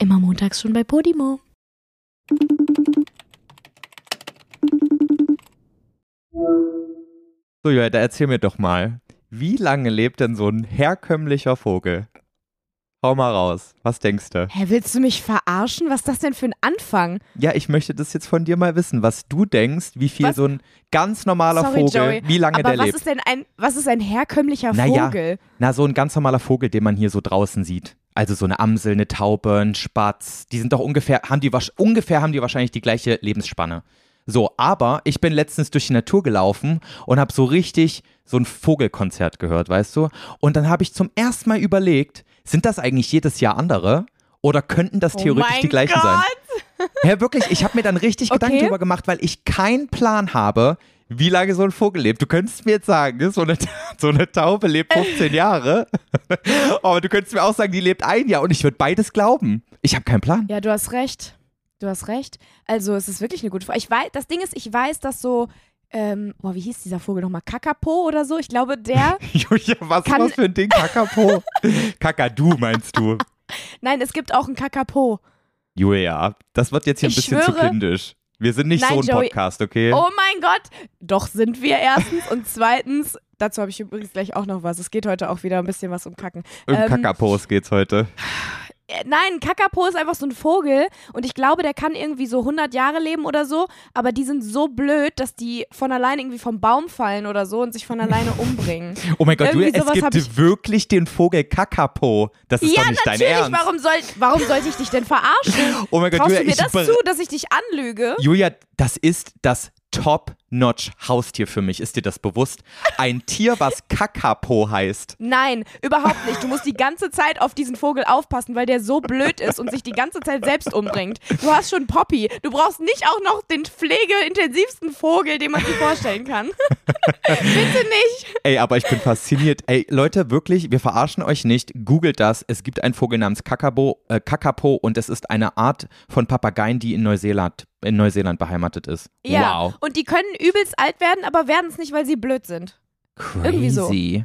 Immer montags schon bei Podimo. So, Joel, da erzähl mir doch mal, wie lange lebt denn so ein herkömmlicher Vogel? Hau mal raus. Was denkst du? Hä, willst du mich verarschen? Was ist das denn für ein Anfang? Ja, ich möchte das jetzt von dir mal wissen, was du denkst, wie viel Was? so ein ganz normaler Sorry, Vogel, Joey, wie lange Aber der was lebt. ist denn ein, was ist ein herkömmlicher Naja. Vogel? Na, so ein ganz normaler Vogel, den man hier so draußen sieht. Also so eine Amsel, eine Taube, ein Spatz. Die sind doch ungefähr, haben die, ungefähr haben die wahrscheinlich die gleiche Lebensspanne. So, aber ich bin letztens durch die Natur gelaufen und habe so richtig so ein Vogelkonzert gehört, weißt du? Und dann habe ich zum ersten Mal überlegt, sind das eigentlich jedes Jahr andere? Oder könnten das theoretisch oh die gleichen Gott. sein? Ja, wirklich, ich habe mir dann richtig Gedanken Okay. drüber gemacht, weil ich keinen Plan habe, wie lange so ein Vogel lebt. Du könntest mir jetzt sagen, so eine, so eine Taube lebt 15 Jahre. Aber du könntest mir auch sagen, die lebt ein Jahr und ich würde beides glauben. Ich habe keinen Plan. Ja, du hast recht. Du hast recht. Also, es ist wirklich eine gute Frage. Ich weiß, das Ding ist, ich weiß, dass so, ähm, boah, wie hieß dieser Vogel nochmal? Kakapo oder so? Ich glaube, der. Julia, was Kann- was für ein Ding? Kakapo? Kakadu meinst du? Nein, es gibt auch einen Kakapo. Julia, das wird jetzt hier ein Ich bisschen zu schwöre- kindisch. Wir sind nicht Nein, so ein Joey. Podcast, okay? Oh mein Gott! Doch sind wir erstens. Und zweitens, dazu habe ich übrigens gleich auch noch was. Es geht heute auch wieder ein bisschen was um Kacken. um ähm, Kakapos geht's heute. Äh, Nein, Kakapo ist einfach so ein Vogel und ich glaube, der kann irgendwie so 100 Jahre leben oder so, aber die sind so blöd, dass die von alleine irgendwie vom Baum fallen oder so und sich von alleine umbringen. Oh mein Gott, Julia, es gibt ich- wirklich den Vogel Kakapo. Das ist ja, doch nicht dein. Ernst. Warum, soll, warum sollte ich dich denn verarschen? Oh mein Gott, Traust Julia, du mir das zu, dass ich dich anlüge? Julia, das ist das Top-Notch-Haustier für mich. Ist dir das bewusst? Ein Tier, was Kakapo heißt. Nein, überhaupt nicht. Du musst die ganze Zeit auf diesen Vogel aufpassen, weil der so blöd ist und sich die ganze Zeit selbst umbringt. Du hast schon Poppy. Du brauchst nicht auch noch den pflegeintensivsten Vogel, den man sich vorstellen kann. Bitte nicht. Ey, aber ich bin fasziniert. Ey, Leute, wirklich, wir verarschen euch nicht. Googelt das. Es gibt einen Vogel namens Kakabo, äh, Kakapo und es ist eine Art von Papageien, die in Neuseeland, in Neuseeland beheimatet ist. Ja. Wow. Und die können übelst alt werden, aber werden es nicht, weil sie blöd sind. Irgendwie so. Crazy.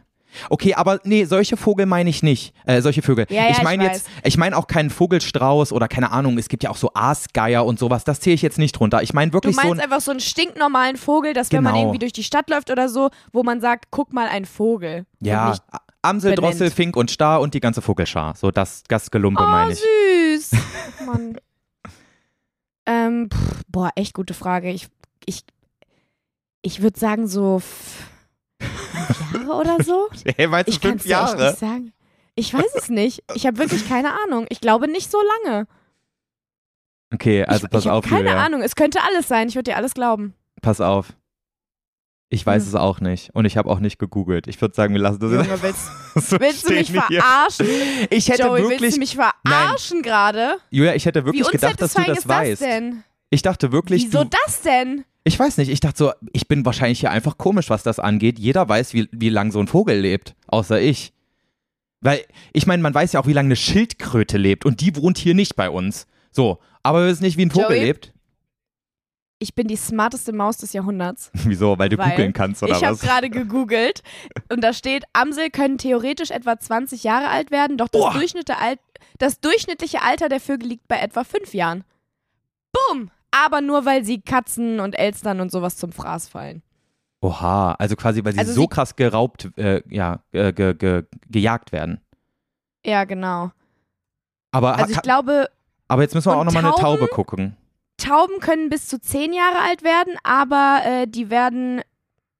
Okay, aber nee, solche Vogel meine ich nicht. Äh, solche Vögel. Ja, ja, ich meine jetzt, ich meine auch keinen Vogelstrauß oder keine Ahnung, es gibt ja auch so Aasgeier und sowas. Das zähle ich jetzt nicht drunter. Ich meine Du wirklich so meinst ein. einfach so einen stinknormalen Vogel, dass wenn man Genau. irgendwie durch die Stadt läuft oder so, wo man sagt, guck mal, ein Vogel. Ja, Amsel, benennt. Drossel, Fink und Star und die ganze Vogelschar. So das, das Gelumpe oh, meine ich. süß. Ach, Mann. ähm, pff, boah, echt gute Frage. Ich, ich, ich würde sagen so f- fünf Jahre oder so. Hey, meinst du Ich kann fünf echt Jahre? nicht sagen. Ich weiß es nicht. Ich habe wirklich keine Ahnung. Ich glaube nicht so lange. Okay, also ich pass ich auf, habe keine Julia. Ahnung. Es könnte alles sein. Ich würde dir alles glauben. Pass auf. Ich weiß Hm. es auch nicht. Und ich habe auch nicht gegoogelt. Ich würde sagen, wir lassen das Junge, willst, so willst du mich hier. verarschen? Ich hätte Joey, willst wirklich, du mich verarschen gerade? Julia, ich hätte Wie wirklich gedacht, dass du das das weißt. denn? Ich dachte wirklich, Wieso du, das denn? Ich weiß nicht, ich dachte so, ich bin wahrscheinlich hier einfach komisch, was das angeht. Jeder weiß, wie, wie lang so ein Vogel lebt, außer ich. Weil, ich meine, man weiß ja auch, wie lange eine Schildkröte lebt und die wohnt hier nicht bei uns. So, aber wir wissen nicht, wie ein Vogel Joey? lebt. Ich bin die smarteste Maus des Jahrhunderts. Wieso? Weil du Weil googeln kannst oder ich habe was? gerade gegoogelt und da steht, Amsel können theoretisch etwa 20 Jahre alt werden, doch das, Boah. durchschnittliche, Al das durchschnittliche Alter der Vögel liegt bei etwa 5 Jahren. Boom! Aber nur, weil sie Katzen und Elstern und sowas zum Fraß fallen. Oha, also quasi, weil sie Also so sie- krass geraubt, äh, ja, äh, ge, ge, gejagt werden. Ja, genau. Aber, Also ich glaube, aber jetzt müssen wir auch nochmal eine? Taube gucken. Tauben können bis zu 10 Jahre alt werden, aber äh, die werden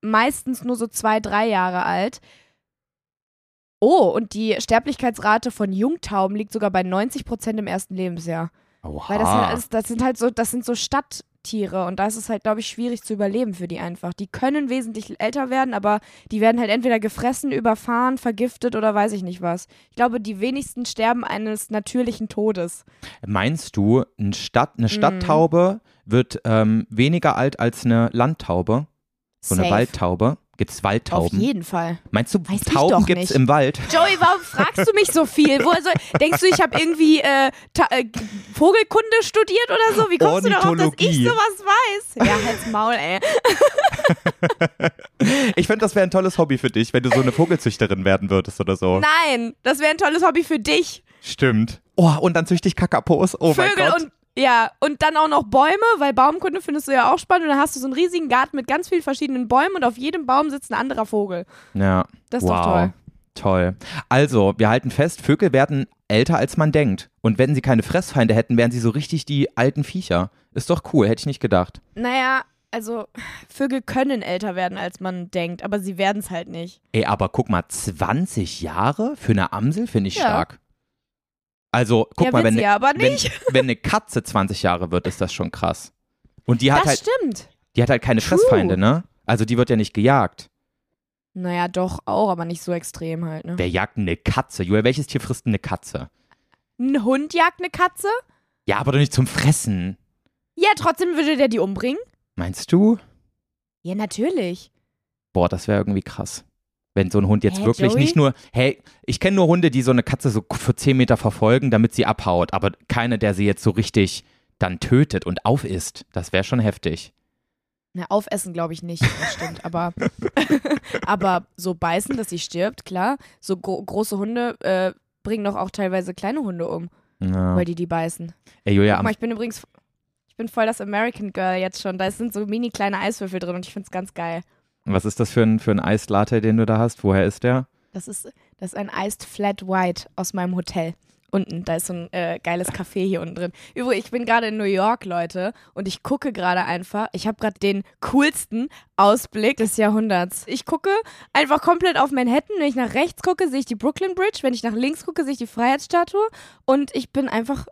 meistens nur so 2, 3 Jahre alt. Oh, und die Sterblichkeitsrate von Jungtauben liegt sogar bei 90 Prozent im ersten Lebensjahr. Oha. Weil das, halt alles, das sind halt so, das sind so Stadttiere und da ist es halt, glaube ich, schwierig zu überleben für die einfach. Die können wesentlich älter werden, aber die werden halt entweder gefressen, überfahren, vergiftet oder weiß ich nicht was. Ich glaube, die wenigsten sterben eines natürlichen Todes. Meinst du, ein Stadt, Mhm. eine Stadttaube wird ähm, weniger alt als eine Landtaube? So eine Safe. Waldtaube? Gibt es Auf Waldtauben? jeden Fall. Meinst du, Weiß Tauben gibt es im Wald? Joey, warum fragst du mich so viel? Woher soll, denkst du, ich habe irgendwie äh, äh, Vogelkunde studiert oder so? Wie kommst du darauf, dass ich sowas weiß? Ja, halt's Maul, ey. Ich finde, das wäre ein tolles Hobby für dich, wenn du so eine Vogelzüchterin werden würdest oder so. Nein, das wäre ein tolles Hobby für dich. Stimmt. Oh, und dann züchte ich Kakapos. Oh mein Vögel Gott. und ja, und dann auch noch Bäume, weil Baumkunde findest du ja auch spannend. Und dann hast du so einen riesigen Garten mit ganz vielen verschiedenen Bäumen und auf jedem Baum sitzt ein anderer Vogel. ja. Das ist wow. doch toll. Toll. Also, wir halten fest, Vögel werden älter, als man denkt. Und wenn sie keine Fressfeinde hätten, wären sie so richtig die alten Viecher. Ist doch cool, hätte ich nicht gedacht. Naja, also Vögel können älter werden, als man denkt, aber sie werden es halt nicht. Ey, aber guck mal, 20 Jahre für eine Amsel finde ich Ja. stark. Also, guck ja, mal, wenn, sie ne- wenn, wenn eine Katze 20 Jahre wird, ist das schon krass. Und die hat das halt, stimmt. die hat halt keine True. Fressfeinde, ne? Also die wird ja nicht gejagt. Naja, doch auch, aber nicht so extrem halt, ne? Wer jagt eine Katze? Julia, welches Tier frisst eine Katze? Ein Hund jagt eine Katze? Ja, aber doch nicht zum Fressen. Ja, trotzdem würde der die umbringen? Meinst du? Ja, natürlich. Boah, das wäre irgendwie krass. Wenn so ein Hund jetzt Hä, wirklich Joey? nicht nur, hey, ich kenne nur Hunde, die so eine Katze so für 10 Meter verfolgen, damit sie abhaut, aber keine, der sie jetzt so richtig dann tötet und aufisst. Das wäre schon heftig. Na, aufessen glaube ich nicht, das stimmt. Aber, aber so beißen, dass sie stirbt, klar. So gro große Hunde äh, bringen doch auch teilweise kleine Hunde um, Ja. weil die die beißen. Ey, Julia, Guck mal, ich bin übrigens, ich bin voll das American Girl jetzt schon. Da sind so mini kleine Eiswürfel drin und ich finde es ganz geil. Was ist das für ein, für ein Eislatte, den du da hast? Woher ist der? Das ist, das ist ein Iced Flat White aus meinem Hotel. Unten, da ist so ein äh, geiles Café hier unten drin. Übrigens, ich bin gerade in New York, Leute, und ich gucke gerade einfach, ich habe gerade den coolsten Ausblick des Jahrhunderts. Ich gucke einfach komplett auf Manhattan. Wenn ich nach rechts gucke, sehe ich die Brooklyn Bridge. Wenn ich nach links gucke, sehe ich die Freiheitsstatue. Und ich bin einfach,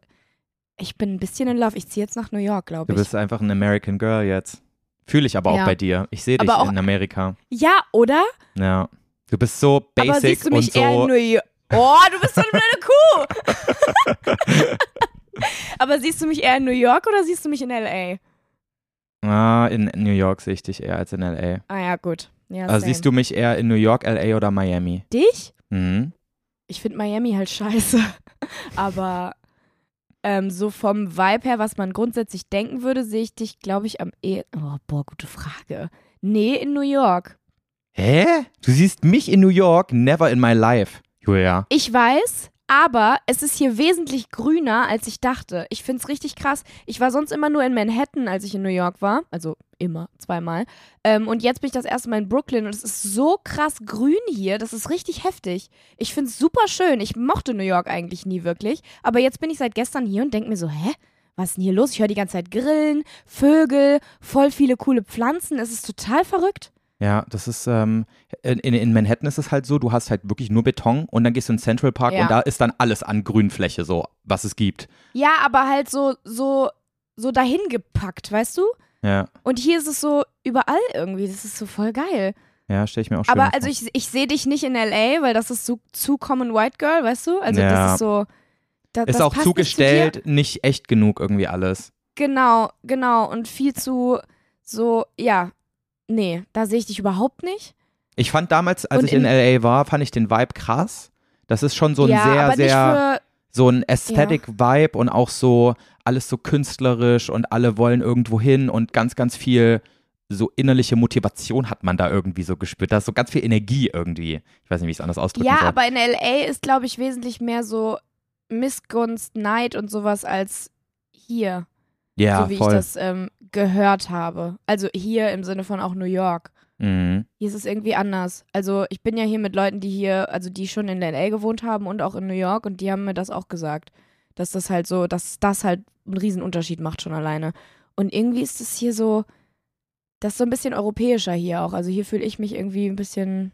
ich bin ein bisschen in Love. Ich ziehe jetzt nach New York, Du glaube ich. bist einfach ein American Girl jetzt. Fühle ich aber auch Ja. bei dir. Ich sehe dich auch- in Amerika. Ja, oder? Ja. Du bist so basic Aber siehst du mich und eher in so. New York? Oh, du bist so eine blöde Kuh. Aber siehst du mich eher in New York oder siehst du mich in L.A.? Ah, in New York sehe ich dich eher als in LA. Ah ja, gut. Ja, Also same. siehst du mich eher in New York, LA oder Miami? dich? Mhm. Ich finde Miami halt scheiße. Aber ähm, so vom Vibe her, was man grundsätzlich denken würde, sehe ich dich, glaube ich, am eh. Oh, boah, gute Frage. Nee, in New York. Hä? Du siehst mich in New York? Never in my life. Julia. Ich weiß, aber es ist hier wesentlich grüner, als ich dachte. Ich finde es richtig krass. Ich war sonst immer nur in Manhattan, als ich in New York war. Also immer, zweimal. Ähm, und jetzt bin ich das erste Mal in Brooklyn und es ist so krass grün hier. Das ist richtig heftig. Ich finde es super schön. Ich mochte New York eigentlich nie wirklich. Aber jetzt bin ich seit gestern hier und denke mir so, hä? Was ist denn hier los? Ich höre die ganze Zeit Grillen, Vögel, voll viele coole Pflanzen. Es ist total verrückt. Ja, das ist, ähm, in, in Manhattan ist es halt so, du hast halt wirklich nur Beton und dann gehst du in Central Park Ja. und da ist dann alles an Grünfläche, so, was es gibt. Ja, aber halt so, so, so dahin gepackt, weißt du? Ja, Und hier ist es so überall irgendwie. Das ist so voll geil. ja, stelle ich mir auch schön Aber also ich, ich sehe dich nicht in L.A., weil das ist so zu Common White Girl, weißt du? Also Ja. das ist so. Da, Ist auch passt nicht zu zugestellt, nicht echt genug irgendwie alles. Genau, genau. Und viel zu so, ja. Nee, da sehe ich dich überhaupt nicht. Ich fand damals, als Und ich in, in- LA war, fand ich den Vibe krass. Das ist schon so ein ja, sehr, sehr, so ein Aesthetic-Vibe und auch so alles so künstlerisch und alle wollen irgendwo hin und ganz, ganz viel so innerliche Motivation hat man da irgendwie so gespürt. Da ist so ganz viel Energie irgendwie. Ich weiß nicht, wie ich es anders ausdrücken Ja, soll. aber in L.A. ist, glaube ich, wesentlich mehr so Missgunst, Neid und sowas als hier. Ja, so wie voll. ich das ähm, gehört habe. Also hier im Sinne von auch New York. Mhm. Hier ist es irgendwie anders. Also ich bin ja hier mit Leuten, die hier, also die schon in LA gewohnt haben und auch in New York und die haben mir das auch gesagt. Dass das halt so, dass das halt einen riesen Unterschied macht schon alleine. Und irgendwie ist es hier so, das ist so ein bisschen europäischer hier auch. Also hier fühle ich mich irgendwie ein bisschen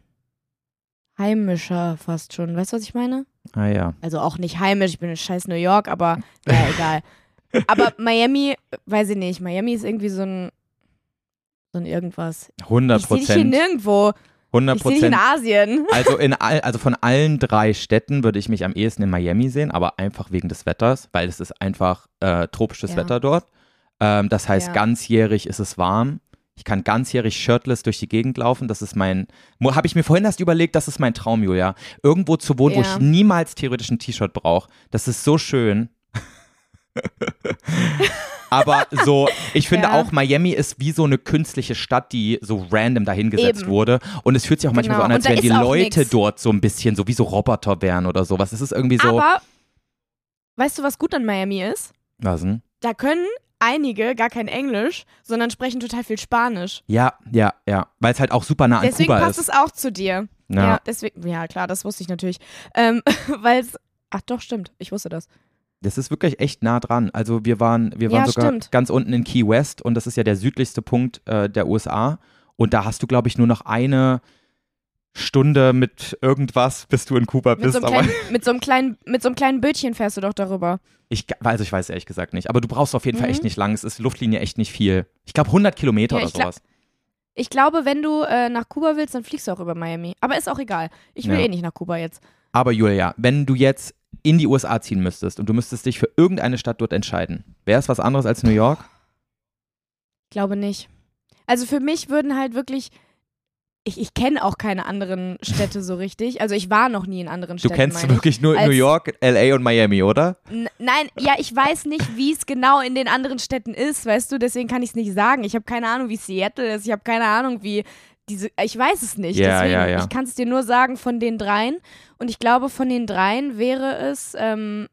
heimischer fast schon. Weißt du, was ich meine? Ah ja. Also auch nicht heimisch, ich bin in scheiß New York, aber ja, egal. Aber Miami, weiß ich nicht, Miami ist irgendwie so ein, so ein irgendwas. 100 Ich sehe dich hier Prozent. nirgendwo. 100 Ich sehe dich in Prozent. Asien. Also, in all, also von allen drei Städten würde ich mich am ehesten in Miami sehen, aber einfach wegen des Wetters, weil es ist einfach äh, tropisches Ja. Wetter dort. Ähm, das heißt, Ja. ganzjährig ist es warm. Ich kann ganzjährig shirtless durch die Gegend laufen. Das ist mein, habe ich mir vorhin erst überlegt, das ist mein Traum, Julia. Irgendwo zu wohnen, wo Ja. ich niemals theoretisch ein T-Shirt brauche. Das ist so schön. Aber so, ich finde Ja. auch, Miami ist wie so eine künstliche Stadt, die so random dahingesetzt Eben. wurde. Und es fühlt sich auch manchmal Genau. so an, als wären die Leute nix. dort so ein bisschen so wie so Roboter wären oder sowas. Es ist irgendwie so, Aber weißt du, was gut an Miami ist? Was denn? Da können einige gar kein Englisch, sondern sprechen total viel Spanisch. Ja, ja, ja. Weil es halt auch super nah an Deswegen Kuba passt ist. es auch zu dir. Ja. Ja, deswegen, ja klar, das wusste ich natürlich. Ähm, Weil es, ach doch, stimmt, ich wusste das. Das ist wirklich echt nah dran. Also wir waren, wir waren Ja, sogar stimmt. ganz unten in Key West und das ist ja der südlichste Punkt äh, der USA. Und da hast du, glaube ich, nur noch eine Stunde mit irgendwas, bis du in Kuba Mit bist. so, kleinen, mit, so einem kleinen, mit so einem kleinen Bötchen fährst du doch darüber. ich, also ich weiß ehrlich gesagt nicht. Aber du brauchst auf jeden Fall Mhm. echt nicht lang. Es ist Luftlinie echt nicht viel. Ich glaube 100 Kilometer Ja, oder sowas. Ich glaube, wenn du äh, nach Kuba willst, dann fliegst du auch über Miami. Aber ist auch egal. Ich will Ja. eh nicht nach Kuba jetzt. Aber Julia, wenn du jetzt in die USA ziehen müsstest und du müsstest dich für irgendeine Stadt dort entscheiden, wäre es was anderes als New York? Glaube nicht. Also für mich würden halt wirklich. Ich, ich kenne auch keine anderen Städte so richtig. Also ich war noch nie in anderen Du Städten. kennst meine ich. wirklich nur Als- New York, LA und Miami, oder? Nein, ja, ich weiß nicht, wie es genau in den anderen Städten ist, weißt du, deswegen kann ich es nicht sagen. Ich habe keine Ahnung, wie Seattle ist, ich habe keine Ahnung, wie diese, ich weiß es nicht. Ja, deswegen, ja, ja. Ich kann es dir nur sagen von den dreien. Und ich glaube, von den dreien wäre es ähm,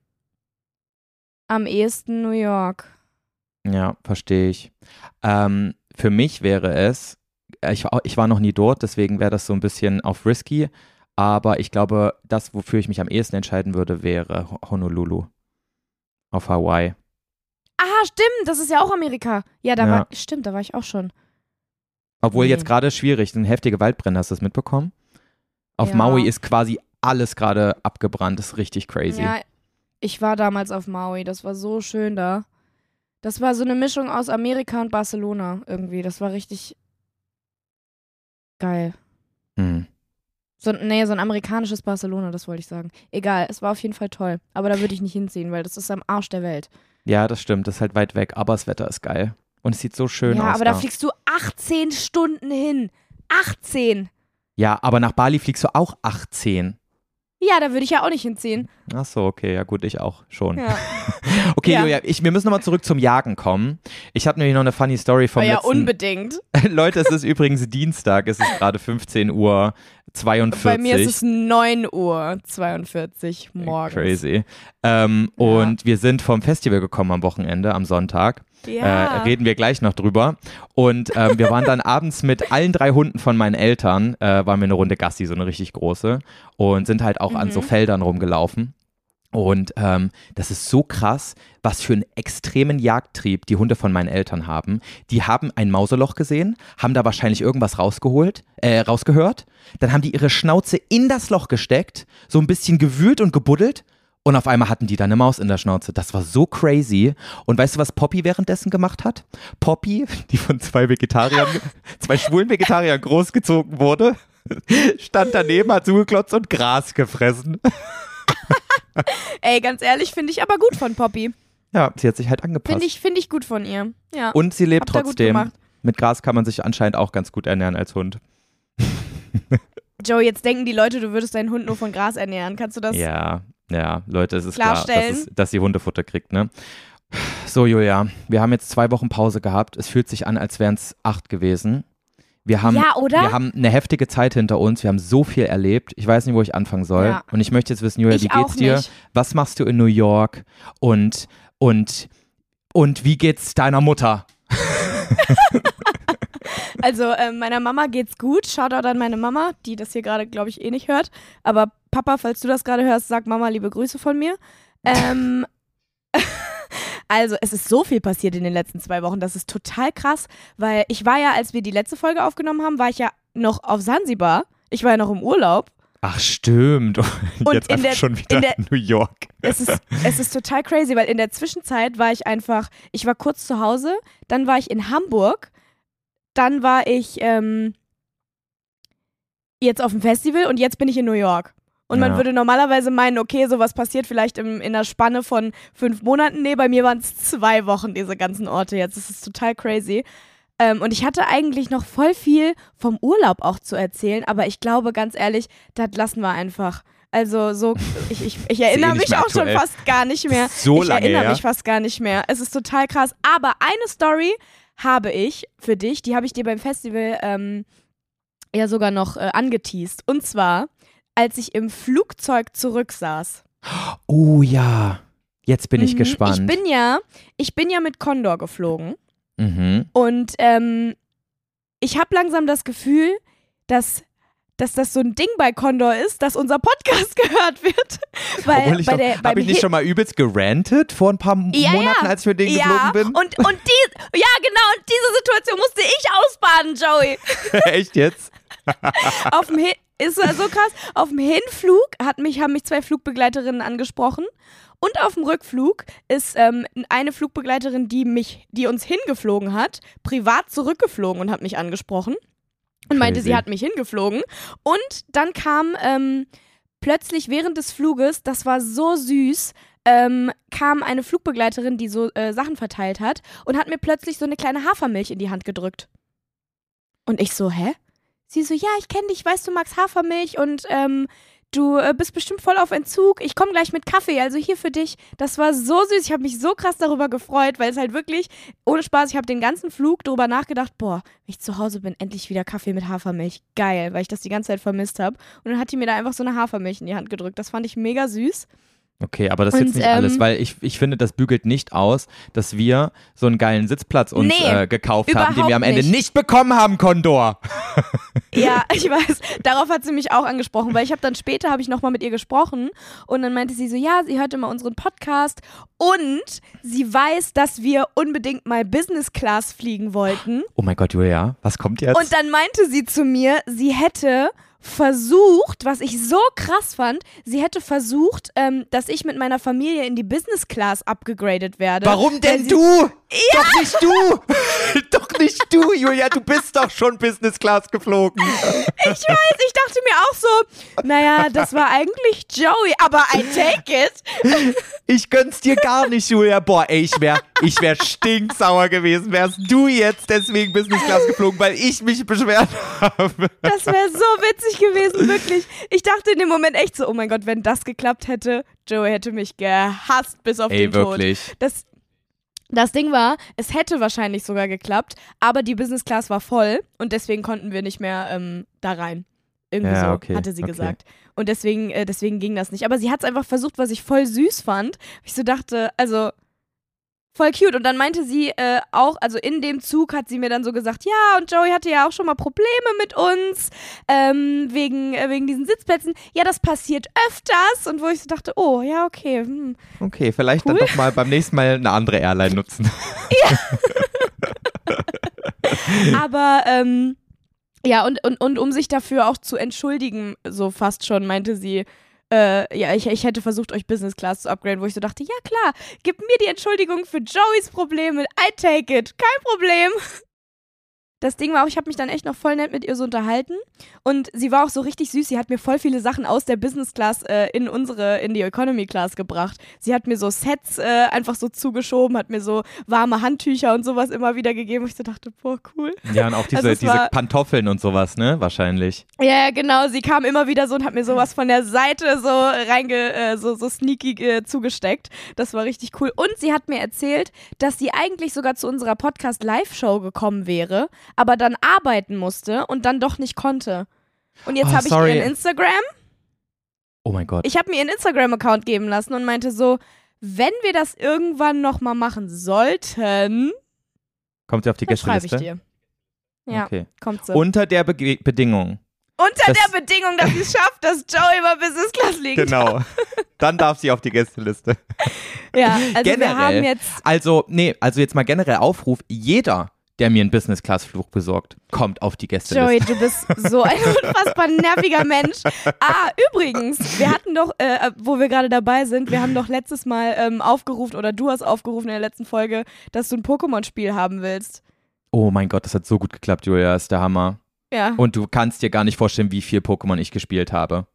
am ehesten New York. Ja, verstehe ich. Ähm, für mich wäre es, äh, ich, war- ich war noch nie dort, deswegen wäre das so ein bisschen auf risky, aber ich glaube, das, wofür ich mich am ehesten entscheiden würde, wäre Ho- Honolulu auf Hawaii. Ah, stimmt, das ist ja auch Amerika. Ja, da Ja. war, stimmt, da war ich auch schon. Obwohl Nee. jetzt gerade schwierig, sind heftige Waldbrände, hast du das mitbekommen? Auf Ja. Maui ist quasi alles gerade abgebrannt, das ist richtig crazy. Ja, ich war damals auf Maui, das war so schön da. Das war so eine Mischung aus Amerika und Barcelona irgendwie. Das war richtig geil. Hm. So, nee, so ein amerikanisches Barcelona, das wollte ich sagen. Egal, es war auf jeden Fall toll. Aber da würde ich nicht hinziehen, weil das ist am Arsch der Welt. Ja, das stimmt, das ist halt weit weg, aber das Wetter ist geil. Und es sieht so schön ja, aus. aber da fliegst du 18 Stunden hin. 18! ja, aber nach Bali fliegst du auch 18. Ja, da würde ich ja auch nicht hinziehen. Ach so, okay, ja gut, ich auch schon. Ja, Okay, Ja. Julia, ich, wir müssen nochmal zurück zum Jagen kommen. Ich habe nämlich noch eine funny Story vom ja letzten... unbedingt. Leute, es ist übrigens Dienstag, es ist gerade 15 Uhr 42. Bei mir ist es 9 Uhr 42 morgens. Crazy. Ähm, Ja. Und wir sind vom Festival gekommen am Wochenende, am Sonntag. Ja. Äh, reden wir gleich noch drüber. Und ähm, wir waren dann abends mit allen drei Hunden von meinen Eltern, äh, waren wir eine Runde Gassi, so eine richtig große. Und sind halt auch an so Mhm. Feldern rumgelaufen. Und ähm, das ist so krass, was für einen extremen Jagdtrieb die Hunde von meinen Eltern haben. Die haben ein Mauseloch gesehen, haben da wahrscheinlich irgendwas rausgeholt, äh, rausgehört. Dann haben die ihre Schnauze in das Loch gesteckt, so ein bisschen gewühlt und gebuddelt. Und auf einmal hatten die da eine Maus in der Schnauze. Das war so crazy. Und weißt du, was Poppy währenddessen gemacht hat? Poppy, die von zwei Vegetariern, zwei schwulen Vegetariern großgezogen wurde, stand daneben, hat zugeklotzt und Gras gefressen. Ey, ganz ehrlich, finde ich aber gut von Poppy. Ja, sie hat sich halt angepasst. Finde ich, find ich gut von ihr. Ja. Und sie lebt Habt trotzdem. Mit Gras kann man sich anscheinend auch ganz gut ernähren als Hund. Joe, jetzt denken die Leute, du würdest deinen Hund nur von Gras ernähren. Kannst du das? Ja, ja, Leute, es ist klar, dass, es, dass sie Hundefutter kriegt, ne? So, Julia, wir haben jetzt zwei Wochen Pause gehabt. Es fühlt sich an, als wären es acht gewesen. Wir haben, Ja, oder? wir haben eine heftige Zeit hinter uns. Wir haben so viel erlebt. Ich weiß nicht, wo ich anfangen soll. Ja. Und ich möchte jetzt wissen, Julia, Ich wie geht's dir? Was machst du in New York? Und, und, und wie geht's deiner Mutter? Also, ähm, meiner Mama geht's gut. Shoutout an meine Mama, die das hier gerade, glaube ich, eh nicht hört. Aber Papa, falls du das gerade hörst, sag Mama liebe Grüße von mir. Ähm, also, es ist so viel passiert in den letzten zwei Wochen. Das ist total krass, weil ich war ja, als wir die letzte Folge aufgenommen haben, war ich ja noch auf Sansibar. Ich war ja noch im Urlaub. Ach, stimmt. Und jetzt in einfach der- schon wieder in der- New York. Es ist, es ist total crazy, weil in der Zwischenzeit war ich einfach, ich war kurz zu Hause, dann war ich in Hamburg, dann war ich ähm, jetzt auf dem Festival und jetzt bin ich in New York. Und man Ja. würde normalerweise meinen, okay, sowas passiert vielleicht im, in der Spanne von fünf Monaten. Nee, bei mir waren es zwei Wochen, diese ganzen Orte jetzt. Das ist total crazy. Ähm, und ich hatte eigentlich noch voll viel vom Urlaub auch zu erzählen, aber ich glaube, ganz ehrlich, das lassen wir einfach. Also so, ich, ich, ich erinnere nicht mich auch schon aktuell. fast gar nicht mehr. So ich lange erinnere her. mich fast gar nicht mehr. Es ist total krass. Aber eine Story habe ich für dich, die habe ich dir beim Festival ähm, ja sogar noch äh, angeteased. Und zwar, als ich im Flugzeug zurücksaß. Oh ja. Jetzt bin ich Mhm. gespannt. Ich bin ja, ich bin ja mit Condor geflogen mhm. und ähm, ich habe langsam das Gefühl, dass dass das so ein Ding bei Condor ist, dass unser Podcast gehört wird. Weil ich bei der, hab ich nicht schon mal übelst gerantet vor ein paar Ja, Monaten, ja. als ich für den ja, geflogen bin? Und, und die, ja, genau, und diese Situation musste ich ausbaden, Joey. Echt jetzt? Auf dem Hin ist so krass. Auf dem Hinflug hat mich, haben mich zwei Flugbegleiterinnen angesprochen. Und auf dem Rückflug ist ähm, eine Flugbegleiterin, die mich, die uns hingeflogen hat, privat zurückgeflogen und hat mich angesprochen. Und meinte, Crazy. sie hat mich hingeflogen. Und dann kam ähm, plötzlich während des Fluges, das war so süß, ähm, kam eine Flugbegleiterin, die so äh, Sachen verteilt hat und hat mir plötzlich so eine kleine Hafermilch in die Hand gedrückt. Und ich so, hä? Sie so, ja, ich kenne dich, weißt du, magst Hafermilch und ähm, du äh, bist bestimmt voll auf Entzug. Ich komme gleich mit Kaffee, also hier für dich. Das war so süß. Ich habe mich so krass darüber gefreut, weil es halt wirklich, ohne Spaß, ich habe den ganzen Flug darüber nachgedacht, boah, wenn ich zu Hause bin, endlich wieder Kaffee mit Hafermilch. Geil, weil ich das die ganze Zeit vermisst habe. Und dann hat die mir da einfach so eine Hafermilch in die Hand gedrückt. Das fand ich mega süß. Okay, aber das ist Und, jetzt nicht ähm, alles, weil ich, ich finde, das bügelt nicht aus, dass wir so einen geilen Sitzplatz uns Nee, äh, gekauft haben, den wir am Ende nicht. nicht bekommen haben, Condor. Ja, ich weiß. Darauf hat sie mich auch angesprochen, weil ich habe dann später habe ich noch mal mit ihr gesprochen und dann meinte sie so, ja, sie hört immer unseren Podcast und sie weiß, dass wir unbedingt mal Business Class fliegen wollten Oh mein Gott, Julia, was kommt jetzt? und dann meinte sie zu mir, sie hätte versucht, was ich so krass fand, sie hätte versucht, ähm, dass ich mit meiner Familie in die Business Class abgegradet werde. Warum denn sie- du? Doch nicht du! doch nicht du, Julia, du bist doch schon Business Class geflogen. Ich weiß, ich dachte mir auch so, naja, das war eigentlich Joey, aber I take it. Ich gönn's dir gar nicht, Julia. Boah, ey, ich wär, ich wär stinksauer gewesen. Wärst du jetzt deswegen Business Class geflogen, weil ich mich beschwert habe. Das wäre so witzig gewesen, wirklich. Ich dachte in dem Moment echt so, oh mein Gott, wenn das geklappt hätte, Joey hätte mich gehasst bis auf Ey, den Tod. wirklich. Das, das Ding war, es hätte wahrscheinlich sogar geklappt, aber die Business Class war voll und deswegen konnten wir nicht mehr ähm, da rein. Irgendwie Ja, so, okay, hatte sie okay. gesagt. Und deswegen, äh, deswegen ging das nicht. Aber sie hat es einfach versucht, was ich voll süß fand. Ich so dachte, also voll cute. Und dann meinte sie äh, auch, also in dem Zug hat sie mir dann so gesagt, ja, und Joey hatte ja auch schon mal Probleme mit uns ähm, wegen, äh, wegen diesen Sitzplätzen. Ja, das passiert öfters. Und wo ich so dachte, oh, ja, okay. Hm. Okay, vielleicht Cool. dann doch mal beim nächsten Mal eine andere Airline nutzen. Aber ähm, ja, und, und, und um sich dafür auch zu entschuldigen, so fast schon, meinte sie, äh, ja, ich, ich hätte versucht, euch Business Class zu upgraden, wo ich so dachte, ja klar, gib mir die Entschuldigung für Joeys Probleme, I take it, kein Problem. Das Ding war auch, ich habe mich dann echt noch voll nett mit ihr so unterhalten und sie war auch so richtig süß. Sie hat mir voll viele Sachen aus der Business Class äh, in unsere, in die Economy Class gebracht. Sie hat mir so Sets äh, einfach so zugeschoben, hat mir so warme Handtücher und sowas immer wieder gegeben. wo ich so dachte, boah, cool. Ja, und auch diese, Also es diese war- Pantoffeln und sowas, ne? Wahrscheinlich. Ja, ja, genau. Sie kam immer wieder so und hat mir sowas von der Seite so reinge, äh, so, so sneaky äh, zugesteckt. Das war richtig cool. Und sie hat mir erzählt, dass sie eigentlich sogar zu unserer Podcast-Live-Show gekommen wäre, aber dann arbeiten musste und dann doch nicht konnte. Und jetzt Oh, habe ich ihren Instagram. Oh mein Gott. Ich habe mir ihren Instagram-Account geben lassen und meinte so, wenn wir das irgendwann nochmal machen sollten, Kommt sie auf die dann schreibe ich Gästeliste? dir. Ja, Okay. kommt so. Unter der Bege Bedingung. Unter das- der Bedingung, dass sie es schafft, dass Joey über Business Class liegt. Genau. Dann darf sie auf die Gästeliste. Ja, also wir Generell. haben jetzt Also, nee, also jetzt mal generell Aufruf, jeder, der mir einen Business-Class-Flug besorgt, kommt auf die Gästeliste. Joey, du bist so ein unfassbar nerviger Mensch. Ah, übrigens, wir hatten doch, äh, wo wir gerade dabei sind, wir haben doch letztes Mal ähm, aufgerufen, oder du hast aufgerufen in der letzten Folge, dass du ein Pokémon-Spiel haben willst. Oh mein Gott, das hat so gut geklappt, Julia, ist der Hammer. Ja, Und du kannst dir gar nicht vorstellen, wie viel Pokémon ich gespielt habe.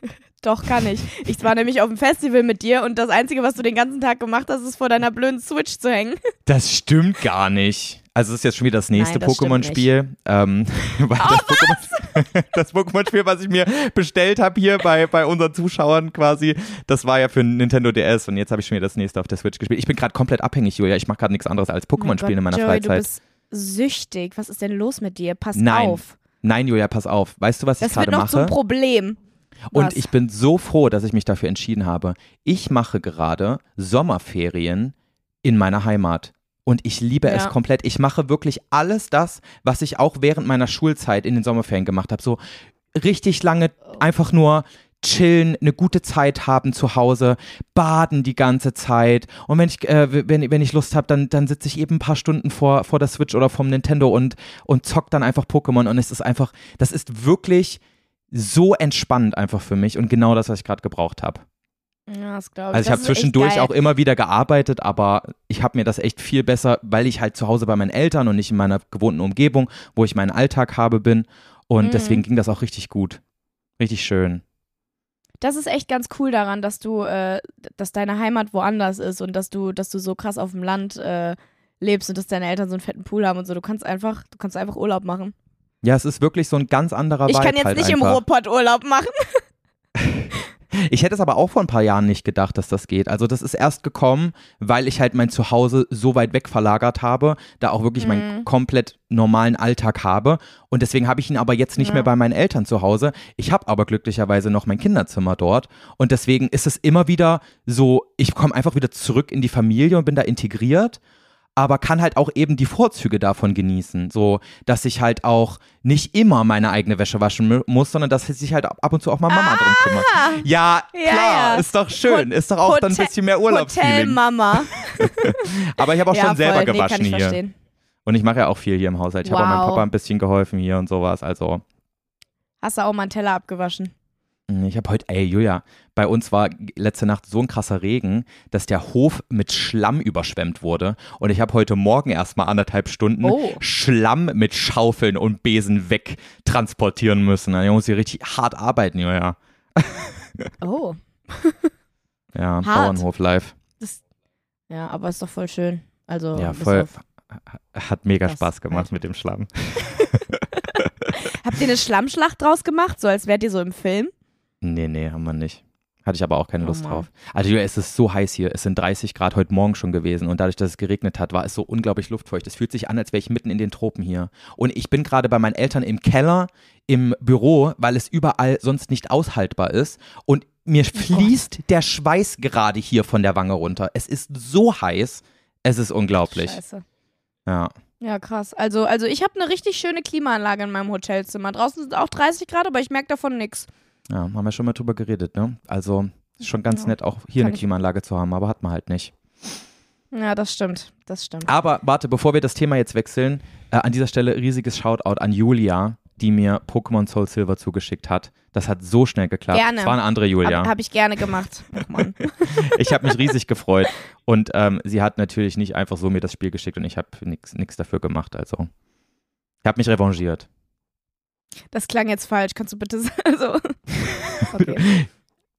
doch, kann ich. Ich war nämlich auf dem Festival mit dir und das Einzige, was du den ganzen Tag gemacht hast, ist vor deiner blöden Switch zu hängen. Das stimmt gar nicht. Also es ist jetzt schon wieder das nächste das Pokémon-Spiel. Ähm, Oh, das Pokémon- das Pokémon-Spiel, was ich mir bestellt habe hier bei, bei unseren Zuschauern quasi, das war ja für Nintendo DS und jetzt habe ich schon wieder das nächste auf der Switch gespielt. Ich bin gerade komplett abhängig, Julia. Ich mache gerade nichts anderes als Pokémon spielen in meiner Joey, du Freizeit. bist süchtig. Was ist denn los mit dir? Pass Nein. auf. Nein, Julia, pass auf. Weißt du, was ich Das wird gerade noch zum mache? Problem. Und Was? ich bin so froh, dass ich mich dafür entschieden habe. Ich mache gerade Sommerferien in meiner Heimat. Und ich liebe es Ja. komplett. Ich mache wirklich alles das, was ich auch während meiner Schulzeit in den Sommerferien gemacht habe. So richtig lange einfach nur chillen, eine gute Zeit haben zu Hause, baden die ganze Zeit. Und wenn ich, äh, wenn, wenn ich Lust habe, dann, dann sitze ich eben ein paar Stunden vor, vor der Switch oder vom Nintendo und, und zock dann einfach Pokémon. Und es ist einfach, das ist wirklich so entspannend einfach für mich und genau das, was ich gerade gebraucht habe. Ja, das glaube ich. Also ich habe zwischendurch auch immer wieder gearbeitet, aber ich habe mir das echt viel besser, weil ich halt zu Hause bei meinen Eltern und nicht in meiner gewohnten Umgebung, wo ich meinen Alltag habe, bin. Und Mhm. deswegen ging das auch richtig gut. Richtig schön. Das ist echt ganz cool daran, dass du, äh, dass deine Heimat woanders ist und dass du, dass du so krass auf dem Land äh, lebst und dass deine Eltern so einen fetten Pool haben und so. Du kannst einfach, du kannst einfach Urlaub machen. Ja, es ist wirklich so ein ganz anderer Ich Vibe kann jetzt halt nicht im einfach. Ruhrpott Urlaub machen. Ich hätte es aber auch vor ein paar Jahren nicht gedacht, dass das geht. Also das ist erst gekommen, weil ich halt mein Zuhause so weit weg verlagert habe, da auch wirklich meinen Mhm. komplett normalen Alltag habe. Und deswegen habe ich ihn aber jetzt nicht Ja. mehr bei meinen Eltern zu Hause. Ich habe aber glücklicherweise noch mein Kinderzimmer dort. Und deswegen ist es immer wieder so, ich komme einfach wieder zurück in die Familie und bin da integriert. Aber kann halt auch eben die Vorzüge davon genießen. So, dass ich halt auch nicht immer meine eigene Wäsche waschen mu- muss, sondern dass sich halt ab und zu auch mal Mama drum kümmert. Ja, Ah! Ja, klar, ja. ist doch schön. Ist doch auch dann ein Hotel- bisschen mehr Urlaubsfeeling. Hotelmama. Aber ich habe auch ja, schon selber voll. gewaschen nee, hier. Verstehen. Und ich mache ja auch viel hier im Haushalt. Ich habe auch meinem Wow. Papa ein bisschen geholfen hier und sowas. Also, Hast du auch mal einen Teller abgewaschen? Ich habe heute, ey, Julia, bei uns war letzte Nacht so ein krasser Regen, dass der Hof mit Schlamm überschwemmt wurde. Und ich habe heute Morgen erstmal anderthalb Stunden Oh. Schlamm mit Schaufeln und Besen wegtransportieren müssen. Da muss ich richtig hart arbeiten, Julia. Oh. Ja, Hart. Bauernhof live. Ja, aber ist doch voll schön. Also, Ja, voll. Hat mega Das Spaß gemacht halt. mit dem Schlamm. Habt ihr eine Schlammschlacht draus gemacht, so als wärt ihr so im Film? Nee, nee, haben wir nicht. Hatte ich aber auch keine Oh Lust Mann. drauf. Also es ist so heiß hier. Es sind 30 Grad heute Morgen schon gewesen und dadurch, dass es geregnet hat, war es so unglaublich luftfeucht. Es fühlt sich an, als wäre ich mitten in den Tropen hier. Und ich bin gerade bei meinen Eltern im Keller, im Büro, weil es überall sonst nicht aushaltbar ist. Und mir fließt der Schweiß gerade hier von der Wange runter. Es ist so heiß. Es ist unglaublich. Scheiße. Ja. Ja, krass. Also, also ich habe eine richtig schöne Klimaanlage in meinem Hotelzimmer. Draußen sind auch 30 Grad, aber ich merke davon nichts. Ja, haben wir schon mal drüber geredet, ne? Also schon ganz Ja. nett, auch hier Kann eine Klimaanlage zu haben, aber hat man halt nicht. Ja, das stimmt. Das stimmt. Aber warte, bevor wir das Thema jetzt wechseln, äh, an dieser Stelle riesiges Shoutout an Julia, die mir Pokémon Soul Silver zugeschickt hat. Das hat so schnell geklappt. Gerne. Es war eine andere Julia. Habe hab ich gerne gemacht. Ach Mann. ich habe mich riesig gefreut. Und ähm, sie hat natürlich nicht einfach so mir das Spiel geschickt und ich habe nichts dafür gemacht. Also, ich habe mich revanchiert. Das klang jetzt falsch. Kannst du bitte sagen? So. Okay.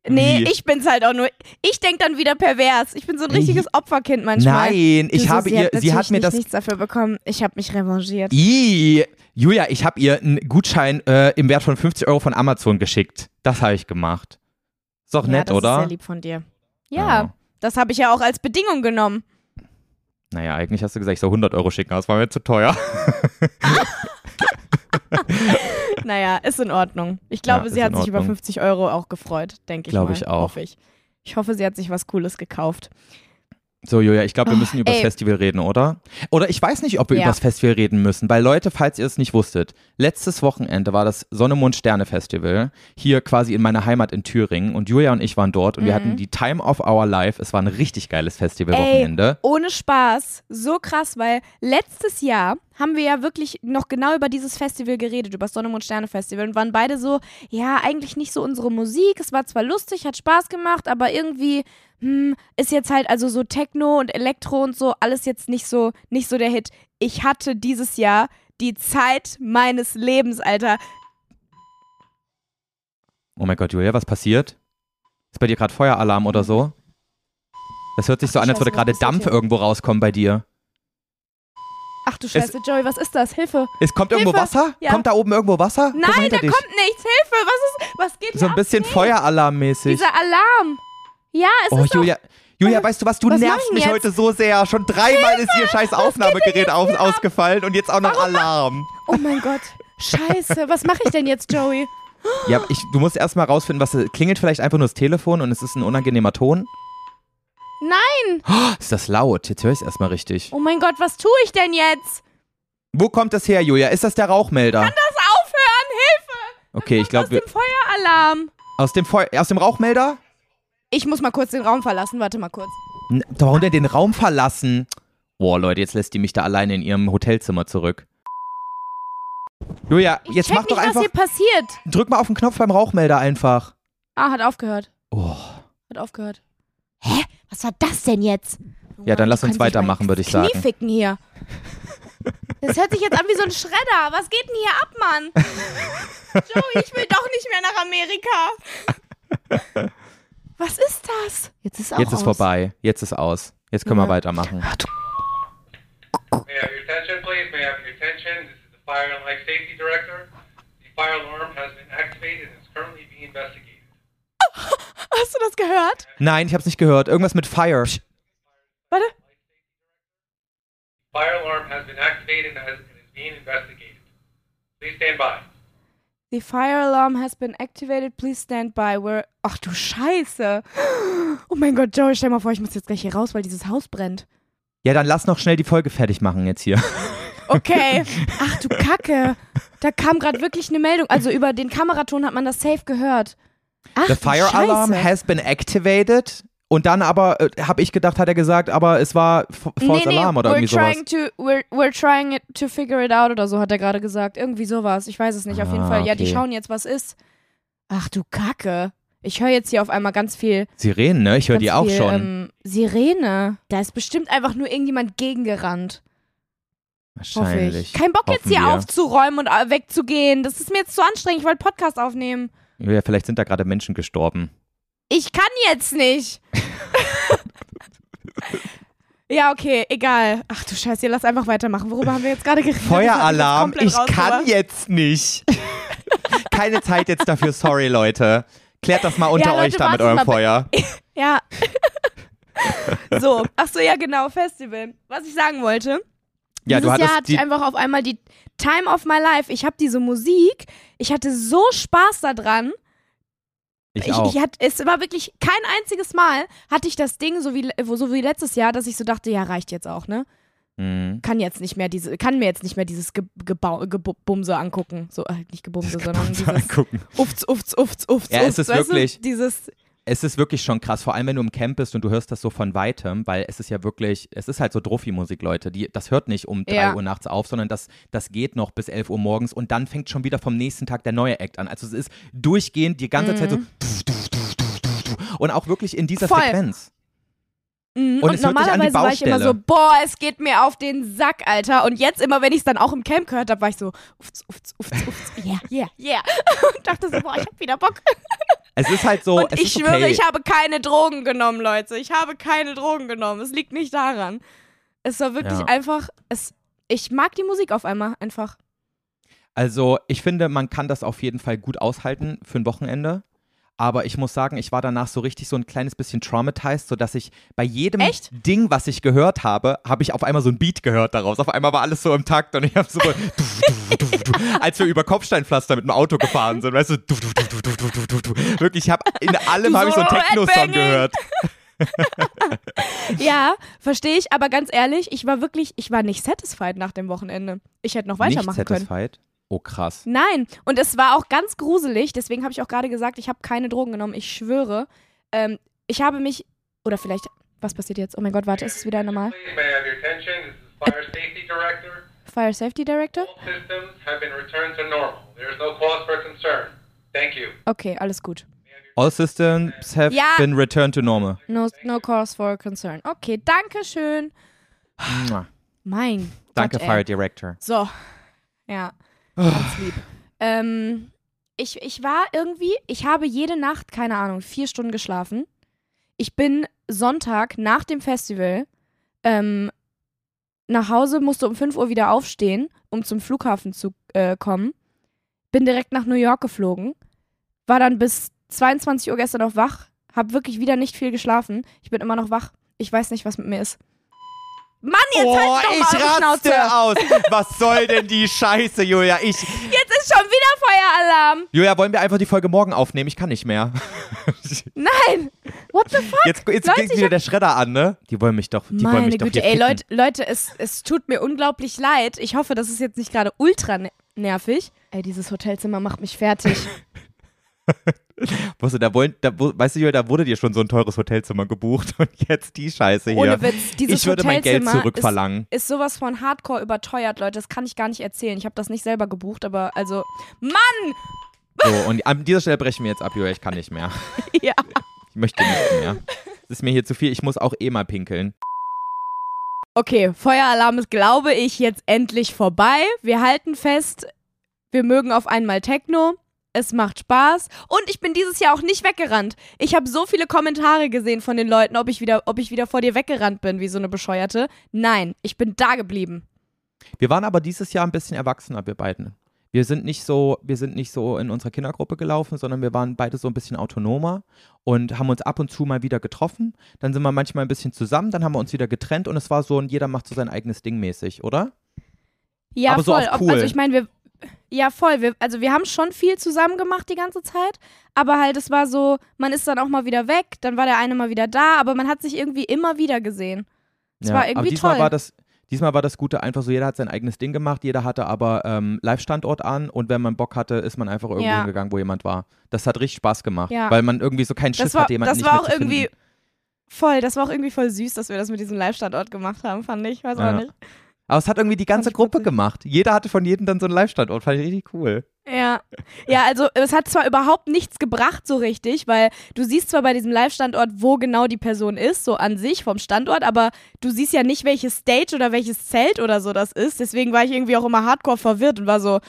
Nee, Wie? ich bin's halt auch nur. Ich denk dann wieder pervers. Ich bin so ein richtiges Opferkind manchmal. Nein, Du ich so, habe sie ihr, hat sie hat mir nicht das. nichts dafür bekommen. Ich habe mich revanchiert. Ih, Julia, ich habe ihr einen Gutschein äh, im Wert von 50 Euro von Amazon geschickt. Das habe ich gemacht. Ist doch ja, nett, das oder? Ist sehr lieb von dir. Ja, das habe ich ja auch als Bedingung genommen. Naja, eigentlich hast du gesagt, ich soll 100 Euro schicken, aber das war mir zu teuer. Naja, ist in Ordnung. Ich glaube, Ja, sie hat sich über Ordnung. 50 Euro auch gefreut, denke ich Glaube mal. ich auch. Hoffe ich. Ich hoffe, sie hat sich was Cooles gekauft. So, Julia, ich glaube, wir Oh, müssen über das. Festival reden, oder? Oder ich weiß nicht, ob wir Ja. über das Festival reden müssen, weil Leute, falls ihr es nicht wusstet, letztes Wochenende war das Sonne, Mond, Sterne Festival hier quasi in meiner Heimat in Thüringen und Julia und ich waren dort und wir Mhm. hatten die Time of Our Life. Es war ein richtig geiles Festivalwochenende. Ohne Spaß, so krass, weil letztes Jahr haben wir ja wirklich noch genau über dieses Festival geredet, über das Sonne, Mond, Sterne Festival und waren beide so, ja, eigentlich nicht so unsere Musik. Es war zwar lustig, hat Spaß gemacht, aber irgendwie hm, ist jetzt halt also so Techno und Elektro und so alles jetzt nicht so, nicht so der Hit. Ich hatte dieses Jahr die Zeit meines Lebens, Alter. Oh mein Gott, Julia, was passiert? Ist bei dir gerade Feueralarm oder so? Das hört sich so Ach, an, als würde gerade Dampf irgendwo rauskommen bei dir. Ach du Scheiße, Joey, was ist das? Hilfe. Es kommt irgendwo Hilfe. Wasser? Ja. Kommt da oben irgendwo Wasser? Nein, da dich. kommt nichts. Hilfe, was ist, was geht So hier ein ab? bisschen Feueralarmmäßig. Dieser Alarm. Ja, es Oh, ist doch Julia, Julia, weißt du was? Du was nervst ich mich jetzt? heute so sehr. Schon dreimal ist ihr scheiß Aufnahmegerät auf, ausgefallen und jetzt auch noch Alarm. Oh mein Gott. Scheiße, was mache ich denn jetzt, Joey? Ja, ich, du musst erstmal rausfinden, was klingelt vielleicht einfach nur das Telefon und es ist ein unangenehmer Ton. Nein! Ist das laut? Jetzt höre ich es erstmal richtig. Oh mein Gott, was tue ich denn jetzt? Wo kommt das her, Julia? Ist das der Rauchmelder? Kann das aufhören? Hilfe! Okay, ich Aus glaube, dem Feueralarm. aus dem Feu aus dem Rauchmelder? Ich muss mal kurz den Raum verlassen. Warte mal kurz. N- Warum denn den Raum verlassen? Boah, Leute, jetzt lässt die mich da alleine in ihrem Hotelzimmer zurück. Julia, Ich jetzt mach doch nicht, einfach. was hier passiert. Drück mal auf den Knopf beim Rauchmelder einfach. Ah, hat aufgehört. Oh. Hat aufgehört. Hä? Was war das denn jetzt? Ja, dann lass uns weitermachen, würde ich Knie sagen. ficken hier. Das hört sich jetzt an wie so ein Schredder. Was geht denn hier ab, Mann? Joey, ich will doch nicht mehr nach Amerika. Was ist das? Jetzt ist auch Jetzt ist aus. vorbei. Jetzt ist aus. Jetzt können Ja. wir weitermachen. May I have your attention, please? May I have your attention? This is the Fire and Life Safety Director. The fire alarm has been activated and is currently being investigated. Hast du das gehört? Nein, ich hab's nicht gehört. Irgendwas mit Fire. Warte. Fire alarm has been activated and has- and is being investigated. Please stand by. The fire alarm has been activated. Please stand by. We're Ach du Scheiße. Oh mein Gott, Joey, stell mal vor, ich muss jetzt gleich hier raus, weil dieses Haus brennt. Ja, dann lass noch schnell die Folge fertig machen jetzt hier. Okay. Ach du Kacke. Da kam gerade wirklich eine Meldung. Also über den Kameraton hat man das safe gehört. Ach, The Fire. Alarm has been activated. Und dann aber, äh, habe ich gedacht, hat er gesagt, aber es war F False Alarm oder we're irgendwie sowas. trying to we're, we're trying it to figure it out oder so hat er gerade gesagt. Irgendwie sowas. Ich weiß es nicht. Auf jeden Ah, Fall. Ja, die okay. schauen jetzt, was ist. Ach du Kacke. Ich höre jetzt hier auf einmal ganz viel. Sirenen, ne? Ich höre die auch viel, schon. Ähm, Sirene. Da ist bestimmt einfach nur irgendjemand gegengerannt. Wahrscheinlich. ich. Kein Bock jetzt Hoffen hier wir. aufzuräumen und äh, wegzugehen. Das ist mir jetzt zu anstrengend. Ich wollte Podcast aufnehmen. Ja, vielleicht sind da gerade Menschen gestorben. Ich kann jetzt nicht. ja, okay, egal. Ach du Scheiße, lass einfach weitermachen. Worüber haben wir jetzt gerade geredet? Feueralarm, ich kann jetzt nicht. Keine Zeit jetzt dafür, sorry Leute. Klärt das mal unter Ja, Leute, euch da mit eurem mal, Feuer. Ja. so, ach so, ja genau, Festival. Was ich sagen wollte. Ja, Dieses du Jahr hatte ich einfach auf einmal die Time of my life. Ich habe diese Musik, ich hatte so Spaß daran. ich Ich, auch. ich hatte, es war wirklich kein einziges Mal hatte ich das Ding so wie, so wie letztes Jahr, dass ich so dachte, ja, reicht jetzt auch, ne? Mhm. Kann jetzt nicht mehr diese, kann mir jetzt nicht mehr dieses Ge Gebau Gebumse angucken. So, äh, nicht Gebumse, sondern dieses Angucken. Ufts, Ufts, Ufts, Ufts, Ja, es Ufts, ist weißt wirklich- Du? Dieses, Es ist wirklich schon krass, vor allem wenn du im Camp bist und du hörst das so von weitem, weil es ist ja wirklich, es ist halt so Druffi-Musik, Leute. Die, das hört nicht um 3 Ja. Uhr nachts auf, sondern das, das geht noch bis 11 Uhr morgens und dann fängt schon wieder vom nächsten Tag der neue Act an. Also es ist durchgehend die ganze Zeit so und auch wirklich in dieser Mhm. Voll. Frequenz. Mhm, Und und normalerweise war ich immer so, boah, es geht mir auf den Sack, Alter. Und jetzt immer, wenn ich es dann auch im Camp gehört habe, war ich so, ufts, ufts, ufts, ufts, yeah, yeah, yeah. Und dachte so, boah, ich hab wieder Bock. Es ist halt so, und ich schwöre, okay. ich habe keine Drogen genommen, Leute. Ich habe keine Drogen genommen. Es liegt nicht daran. Es war wirklich Ja. einfach, es, ich mag die Musik auf einmal einfach. Also ich finde, man kann das auf jeden Fall gut aushalten für ein Wochenende. Aber ich muss sagen, ich war danach so richtig so ein kleines bisschen traumatized, sodass ich bei jedem Echt? Ding, was ich gehört habe, habe ich auf einmal so ein Beat gehört daraus. Auf einmal war alles so im Takt und ich habe so, als wir über Kopfsteinpflaster mit dem Auto gefahren sind, weißt du, du, du, du, du, du, du, du, du. wirklich, ich habe in allem habe ich so einen so, Techno-Song gehört. Ja, verstehe ich, aber ganz ehrlich, ich war wirklich, ich war nicht satisfied nach dem Wochenende. Ich hätte noch Nicht weitermachen können. Oh krass. Nein, und es war auch ganz gruselig, deswegen habe ich auch gerade gesagt, ich habe keine Drogen genommen, ich schwöre. Ähm, ich habe mich, oder vielleicht, was passiert jetzt? Oh mein Gott, warte, ist es wieder normal? Is Fire Safety Director. Fire Safety Director? All systems have been returned to normal. There is no cause for concern. Thank you. Okay, alles gut. All systems have Ja. been returned to normal. No, no cause for concern. Okay, danke schön. Mua. Mein Danke, Gott. Fire Director. So, ja, ganz lieb. Ähm, ich, ich war irgendwie, ich habe jede Nacht, keine Ahnung, vier Stunden geschlafen. Ich bin Sonntag nach dem Festival ähm, nach Hause, musste um 5 Uhr wieder aufstehen, um zum Flughafen zu äh, kommen. Bin direkt nach New York geflogen. War dann bis 22 Uhr gestern noch wach. Hab wirklich wieder nicht viel geschlafen. Ich bin immer noch wach. Ich weiß nicht, was mit mir ist. Mann, jetzt oh, halt doch ich mal raste aus. Was soll denn die Scheiße, Julia? Ich, Jetzt ist schon wieder Feueralarm! Julia, wollen wir einfach die Folge morgen aufnehmen? Ich kann nicht mehr. Nein! What the fuck? Jetzt, jetzt Leute, geht wieder der Schredder an, ne? Die wollen mich doch, die wollen Meine mich doch Güte, hier ey. Leute, Leute es, es tut mir unglaublich leid. Ich hoffe, das ist jetzt nicht gerade ultra ne- nervig. Ey, dieses Hotelzimmer macht mich fertig. Weißt du, da wollen, da, weißt du, da wurde dir schon so ein teures Hotelzimmer gebucht und jetzt die Scheiße hier. Ohne Witz, dieses ich würde mein Geld zurückverlangen. Ist sowas von hardcore überteuert, Leute. Das kann ich gar nicht erzählen. Ich habe das nicht selber gebucht, aber also. Mann! So, und an dieser Stelle brechen wir jetzt ab, Julia, ich kann nicht mehr. Ja. Ich möchte nicht mehr. Es ist mir hier zu viel, ich muss auch eh mal pinkeln. Okay, Feueralarm ist, glaube ich, jetzt endlich vorbei. Wir halten fest, wir mögen auf einmal Techno. Es macht Spaß. Und ich bin dieses Jahr auch nicht weggerannt. Ich habe so viele Kommentare gesehen von den Leuten, ob ich, wieder, ob ich wieder vor dir weggerannt bin, wie so eine Bescheuerte. Nein, ich bin da geblieben. Wir waren aber dieses Jahr ein bisschen erwachsener, wir beiden. Wir sind nicht so, wir sind nicht so in unserer Kindergruppe gelaufen, sondern wir waren beide so ein bisschen autonomer und haben uns ab und zu mal wieder getroffen. Dann sind wir manchmal ein bisschen zusammen, dann haben wir uns wieder getrennt und es war so, und jeder macht so sein eigenes Ding mäßig, oder? Ja, Aber so voll. Ob- cool. Also ich meine, wir. Ja, voll. Wir, also wir haben schon viel zusammen gemacht die ganze Zeit, aber halt, es war so, man ist dann auch mal wieder weg, dann war der eine mal wieder da, aber man hat sich irgendwie immer wieder gesehen. Es war aber irgendwie diesmal toll. war das. Diesmal war das Gute einfach so, jeder hat sein eigenes Ding gemacht, jeder hatte aber ähm, Live-Standort an und wenn man Bock hatte, ist man einfach irgendwo Ja. hingegangen, wo jemand war. Das hat richtig Spaß gemacht, Ja. weil man irgendwie so keinen Schiss war, hatte, jemanden das nicht war auch finden. irgendwie voll, das war auch irgendwie voll süß, dass wir das mit diesem Live-Standort gemacht haben, fand ich. Weiß Ja. auch nicht. Aber es hat irgendwie die ganze Gruppe witzig. gemacht. Jeder hatte von jedem dann so einen Live-Standort. Fand ich richtig cool. Ja. Ja, also es hat zwar überhaupt nichts gebracht so richtig, weil du siehst zwar bei diesem Live-Standort, wo genau die Person ist, so an sich vom Standort, aber du siehst ja nicht, welches Stage oder welches Zelt oder so das ist. Deswegen war ich irgendwie auch immer hardcore verwirrt und war so,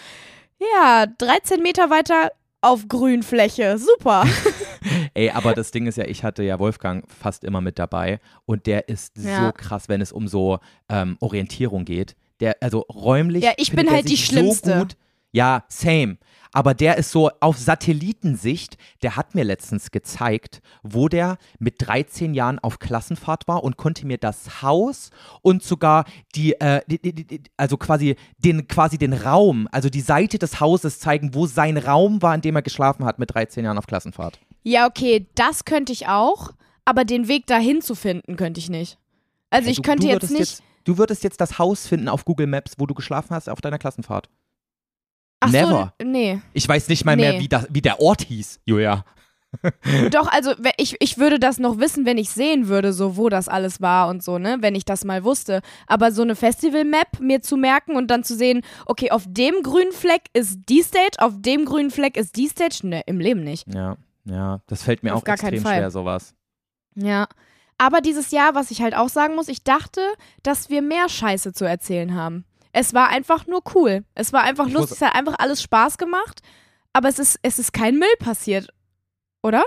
ja, 13 Meter weiter auf Grünfläche. Super. Ey, aber das Ding ist ja, ich hatte ja Wolfgang fast immer mit dabei und der ist Ja. so krass, wenn es um so ähm, Orientierung geht. Der, also räumlich. Ja, ich bin halt die sich Schlimmste. So gut. Ja, same. Aber der ist so auf Satellitensicht, der hat mir letztens gezeigt, wo der mit 13 Jahren auf Klassenfahrt war und konnte mir das Haus und sogar die, äh, die, die, die also quasi den, quasi den Raum, also die Seite des Hauses zeigen, wo sein Raum war, in dem er geschlafen hat mit 13 Jahren auf Klassenfahrt. Ja, okay, das könnte ich auch, aber den Weg dahin zu finden, könnte ich nicht. Also Ja, ich du, könnte du jetzt nicht. Jetzt, du würdest jetzt das Haus finden auf Google Maps, wo du geschlafen hast auf deiner Klassenfahrt. Ach never. So, nee. Ich weiß nicht mal mehr, Nee. wie, das, wie der Ort hieß, Julia. Doch, also ich, ich würde das noch wissen, wenn ich sehen würde, so wo das alles war und so, ne? Wenn ich das mal wusste. Aber so eine Festival-Map mir zu merken und dann zu sehen, okay, auf dem grünen Fleck ist die Stage, auf dem grünen Fleck ist die Stage. Ne, im Leben nicht. Ja, ja, das fällt mir Auf auch extrem schwer, sowas. Ja. Aber dieses Jahr, was ich halt auch sagen muss, ich dachte, dass wir mehr Scheiße zu erzählen haben. Es war einfach nur cool. Es war einfach lustig, es hat einfach alles Spaß gemacht. Aber es ist, es ist kein Müll passiert. Oder?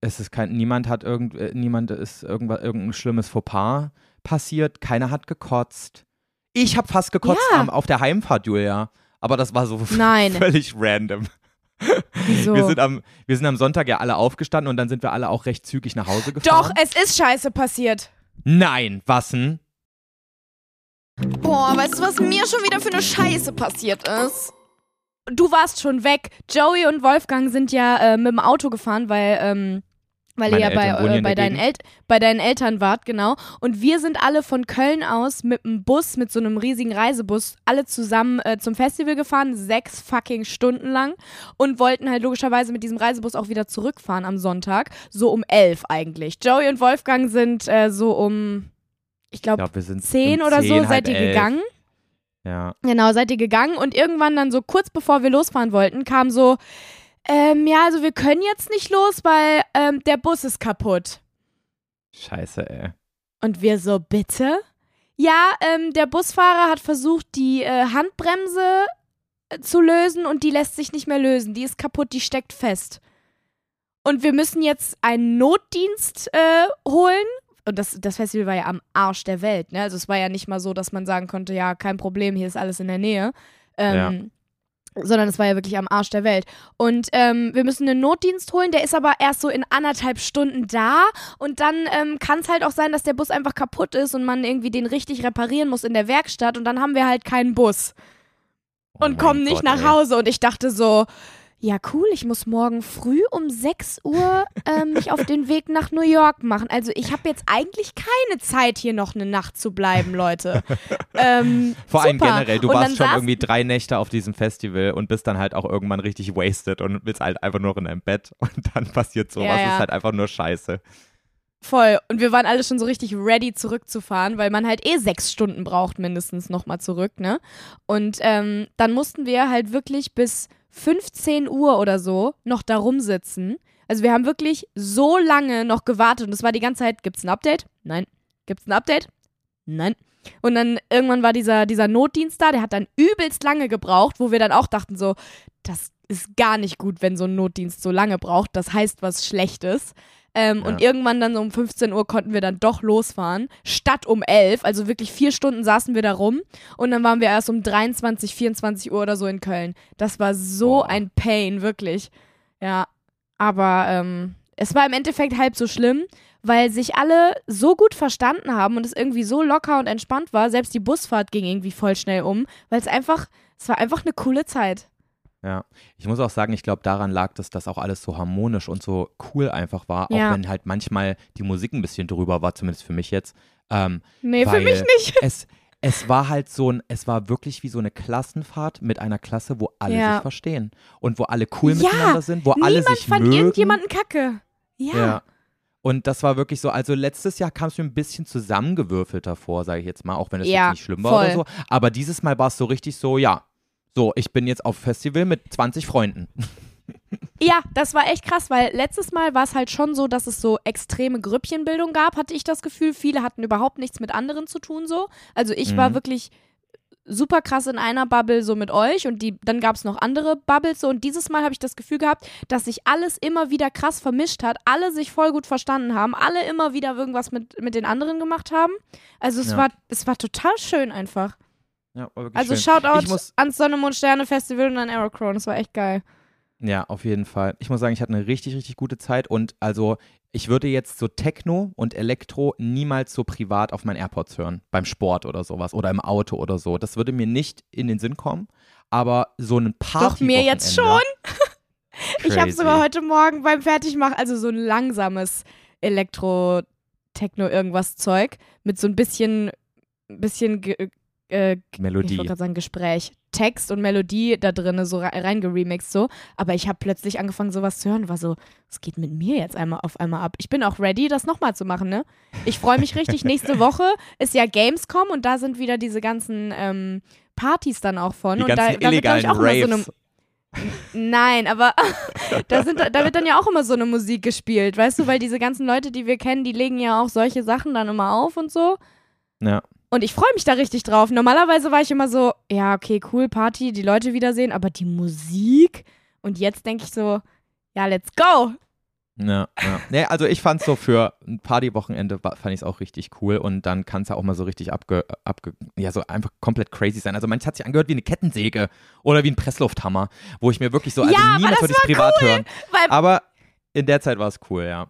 Es ist kein, niemand hat irgend, äh, niemand ist irgendwas, irgendein schlimmes Fauxpas passiert, keiner hat gekotzt. Ich habe fast gekotzt Ja. am- auf der Heimfahrt, Julia. Aber das war so Nein. völlig random. Wieso? Wir, sind am, wir sind am Sonntag ja alle aufgestanden und dann sind wir alle auch recht zügig nach Hause Doch, gefahren. es ist Scheiße passiert. Nein, was denn? Boah, weißt du, was mir schon wieder für eine Scheiße passiert ist? Du warst schon weg. Joey und Wolfgang sind ja äh, mit dem Auto gefahren, weil, ähm, weil ihr ja bei, äh, bei, deinen El bei deinen Eltern wart, genau. Und wir sind alle von Köln aus mit einem Bus, mit so einem riesigen Reisebus, alle zusammen äh, zum Festival gefahren, sechs fucking Stunden lang. Und wollten halt logischerweise mit diesem Reisebus auch wieder zurückfahren am Sonntag. So um elf eigentlich. Joey und Wolfgang sind äh, so um, ich glaube, sind zehn oder so 10, halb seid ihr elf. gegangen. Ja. Genau, seid ihr gegangen und irgendwann dann so kurz bevor wir losfahren wollten, kam so, ähm, ja, also wir können jetzt nicht los, weil ähm, der Bus ist kaputt. Scheiße, ey. Und wir so, bitte? Ja, ähm, der Busfahrer hat versucht, die äh, Handbremse äh, zu lösen und die lässt sich nicht mehr lösen. Die ist kaputt, die steckt fest. Und wir müssen jetzt einen Notdienst äh, holen. Und das, das Festival war ja am Arsch der Welt, ne? Also es war ja nicht mal so, dass man sagen konnte, ja, kein Problem, hier ist alles in der Nähe. Ähm, Sondern es war ja wirklich am Arsch der Welt. Und ähm, wir müssen einen Notdienst holen, der ist aber erst so in anderthalb Stunden da. Und dann ähm, kann es halt auch sein, dass der Bus einfach kaputt ist und man irgendwie den richtig reparieren muss in der Werkstatt. Und dann haben wir halt keinen Bus. Oh und mein kommen nicht Gott, nach ey. Hause. Und ich dachte so, ja cool, ich muss morgen früh um 6 Uhr ähm, mich auf den Weg nach New York machen. Also ich habe jetzt eigentlich keine Zeit, hier noch eine Nacht zu bleiben, Leute. ähm, Vor allem super. generell, du warst schon irgendwie drei Nächte auf diesem Festival und bist dann halt auch irgendwann richtig wasted und willst halt einfach nur in deinem Bett und dann passiert sowas. Ja, Das ja. ist halt einfach nur scheiße. Voll. Und wir waren alle schon so richtig ready zurückzufahren, weil man halt eh sechs Stunden braucht, mindestens nochmal zurück, ne? Und ähm, dann mussten wir halt wirklich bis 15 Uhr oder so noch da rumsitzen. Also wir haben wirklich so lange noch gewartet und es war die ganze Zeit, gibt's ein Update? Nein. Gibt's ein Update? Nein. Und dann irgendwann war dieser, dieser Notdienst da, der hat dann übelst lange gebraucht, wo wir dann auch dachten so, das ist gar nicht gut, wenn so ein Notdienst so lange braucht. Das heißt was Schlechtes. Ähm, Ja. Und irgendwann dann so um 15 Uhr konnten wir dann doch losfahren, statt um 11. Also wirklich vier Stunden saßen wir da rum und dann waren wir erst um 23, 24 Uhr oder so in Köln. Das war so Boah. ein Pain, wirklich. Ja, aber ähm, es war im Endeffekt halb so schlimm, weil sich alle so gut verstanden haben und es irgendwie so locker und entspannt war. Selbst die Busfahrt ging irgendwie voll schnell um, weil es einfach, es war einfach eine coole Zeit. Ja. Ich muss auch sagen, ich glaube, daran lag dass auch alles so harmonisch und so cool einfach war, Ja. auch wenn halt manchmal die Musik ein bisschen drüber war, zumindest für mich jetzt. Ähm, Nee, für mich nicht. es, es war halt so ein, es war wirklich wie so eine Klassenfahrt mit einer Klasse, wo alle Ja. sich verstehen und wo alle cool Ja, miteinander sind, wo alle Niemand sich fand mögen. irgendjemanden kacke. Ja. Ja. Und das war wirklich so, also letztes Jahr kam es mir ein bisschen zusammengewürfelter vor, sage ich jetzt mal, auch wenn es jetzt nicht schlimm war oder voll. so. Aber dieses Mal war es so richtig so, ja, so, ich bin jetzt auf Festival mit 20 Freunden. Ja, das war echt krass, weil letztes Mal war es halt schon so, dass es so extreme Grüppchenbildung gab, hatte ich das Gefühl. Viele hatten überhaupt nichts mit anderen zu tun so. Also ich war Mhm. wirklich super krass in einer Bubble so mit euch und die, dann gab es noch andere Bubbles so und dieses Mal habe ich das Gefühl gehabt, dass sich alles immer wieder krass vermischt hat, alle sich voll gut verstanden haben, alle immer wieder irgendwas mit, mit den anderen gemacht haben. Also es Ja. war es war total schön einfach. Ja, Also schön. Shoutout ans Sonne, Mond, Sterne Festival und an Aerochrome, das war echt geil. Ja, auf jeden Fall. Ich muss sagen, ich hatte eine richtig, richtig gute Zeit und also ich würde jetzt so Techno und Elektro niemals so privat auf meinen AirPods hören, beim Sport oder sowas oder im Auto oder so. Das würde mir nicht in den Sinn kommen, aber so ein Party Doch, mir jetzt schon. Ich habe sogar heute Morgen beim Fertigmachen, also so ein langsames Elektro-Techno-irgendwas-Zeug mit so ein bisschen, bisschen äh, ich Melodie. wollte gerade sagen Gespräch, Text und Melodie da drin so re- reingeremixed so. Aber ich habe plötzlich angefangen sowas zu hören war so, es geht mit mir jetzt einmal auf einmal ab. Ich bin auch ready, das nochmal zu machen, ne? Ich freue mich richtig. Nächste Woche ist ja Gamescom und da sind wieder diese ganzen ähm, Partys dann auch von. Die und da, da wird, ich, auch immer so eine. Nein, aber da, sind, da wird dann ja auch immer so eine Musik gespielt, weißt du, weil diese ganzen Leute, die wir kennen, die legen ja auch solche Sachen dann immer auf und so. ja. Und ich freue mich da richtig drauf. Normalerweise war ich immer so, ja, okay, cool, Party, die Leute wiedersehen, aber die Musik. Und jetzt denke ich so, ja, let's go. Ja, ja. Nee, also ich fand so für ein Partywochenende fand ich es auch richtig cool und dann kann es ja auch mal so richtig abge, abge, ja, so einfach komplett crazy sein. Also manches hat sich angehört wie eine Kettensäge oder wie ein Presslufthammer, wo ich mir wirklich so, also Ja, niemals das würde ich es privat hören. Weil Aber in der Zeit war es cool, ja.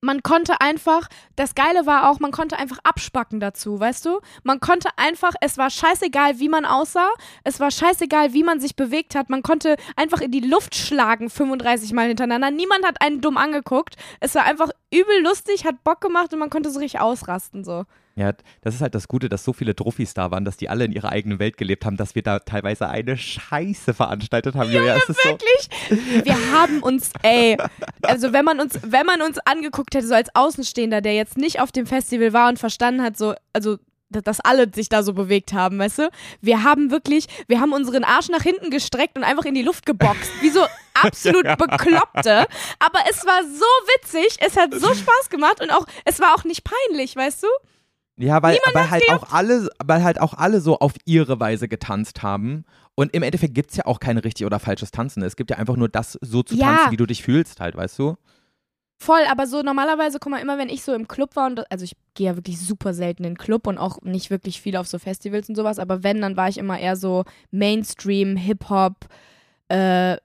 Man konnte einfach, das Geile war auch, man konnte einfach abspacken dazu, weißt du? Man konnte einfach, es war scheißegal, wie man aussah, es war scheißegal, wie man sich bewegt hat, man konnte einfach in die Luft schlagen 35 Mal hintereinander. Niemand hat einen dumm angeguckt. Es war einfach übel lustig, hat Bock gemacht und man konnte so richtig ausrasten so. Ja, das ist halt das Gute, dass so viele Truffis da waren, dass die alle in ihrer eigenen Welt gelebt haben, dass wir da teilweise eine Scheiße veranstaltet haben. Julia, es ist so, Wirklich? Wir haben uns, ey, also wenn man uns, wenn man uns angeguckt hätte, so als Außenstehender, der jetzt nicht auf dem Festival war und verstanden hat, so, also dass- dass alle sich da so bewegt haben, weißt du? Wir haben wirklich, wir haben unseren Arsch nach hinten gestreckt und einfach in die Luft geboxt. Wie so absolut Bekloppte. Aber es war so witzig, es hat so Spaß gemacht und auch, es war auch nicht peinlich, weißt du? Ja, weil, weil halt auch alle, weil halt auch alle so auf ihre Weise getanzt haben. Und im Endeffekt gibt es ja auch kein richtig oder falsches Tanzen. Es gibt ja einfach nur das so zu Ja. tanzen, wie du dich fühlst, halt, weißt du? Voll, aber so normalerweise, guck mal, immer wenn ich so im Club war und also ich gehe ja wirklich super selten in den Club und auch nicht wirklich viel auf so Festivals und sowas, aber wenn, dann war ich immer eher so Mainstream, Hip-Hop, äh,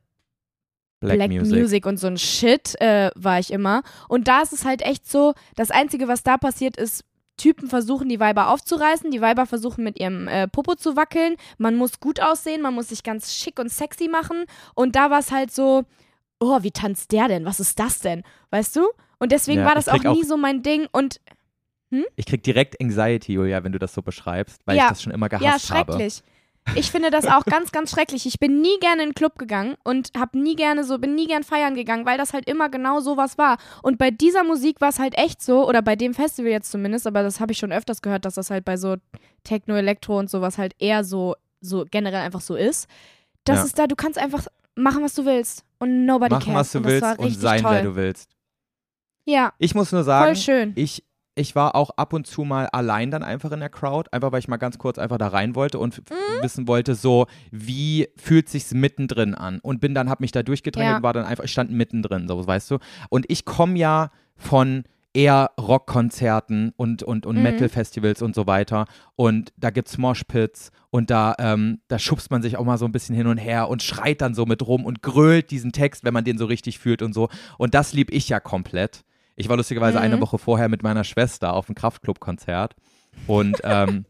Black, Black, Music. Music. und so ein Shit äh, war ich immer. Und da ist es halt echt so, das Einzige, was da passiert ist, Typen versuchen, die Weiber aufzureißen, die Weiber versuchen, mit ihrem äh, Popo zu wackeln. Man muss gut aussehen, man muss sich ganz schick und sexy machen. Und da war es halt so, oh, wie tanzt der denn? Was ist das denn? Weißt du? Und deswegen Ja, war das auch krieg auch- nie so mein Ding. Und Ich krieg direkt Anxiety, Julia, wenn du das so beschreibst, weil Ja. ich das schon immer gehasst ja, habe. Ich finde das auch ganz, ganz schrecklich. Ich bin nie gerne in den Club gegangen und hab nie gerne so, bin nie gern feiern gegangen, weil das halt immer genau sowas war. Und bei dieser Musik war es halt echt so, oder bei dem Festival jetzt zumindest, aber das habe ich schon öfters gehört, dass das halt bei so Techno, Elektro und sowas halt eher so, so generell einfach so ist. Das Ja. ist da, du kannst einfach machen, was du willst. Und nobody Machen, cares. was du und willst und sein, toll. wer du willst. Ja, Ich muss nur sagen, voll schön. ich, ich war auch ab und zu mal allein dann einfach in der Crowd, einfach weil ich mal ganz kurz einfach da rein wollte und Mhm. wissen wollte, so, wie fühlt sich's mittendrin an? Und bin dann, hab mich da durchgedrängt Ja. und war dann einfach, ich stand mittendrin, so, weißt du? Und ich komme ja von eher Rockkonzerten und, und, und Mhm. Metal-Festivals und so weiter. Und da gibt's Moshpits und da, ähm, da schubst man sich auch mal so ein bisschen hin und her und schreit dann so mit rum und grölt diesen Text, wenn man den so richtig fühlt und so. Und das lieb ich ja komplett. Ich war lustigerweise Mhm. eine Woche vorher mit meiner Schwester auf einem Kraftclub-Konzert und ähm,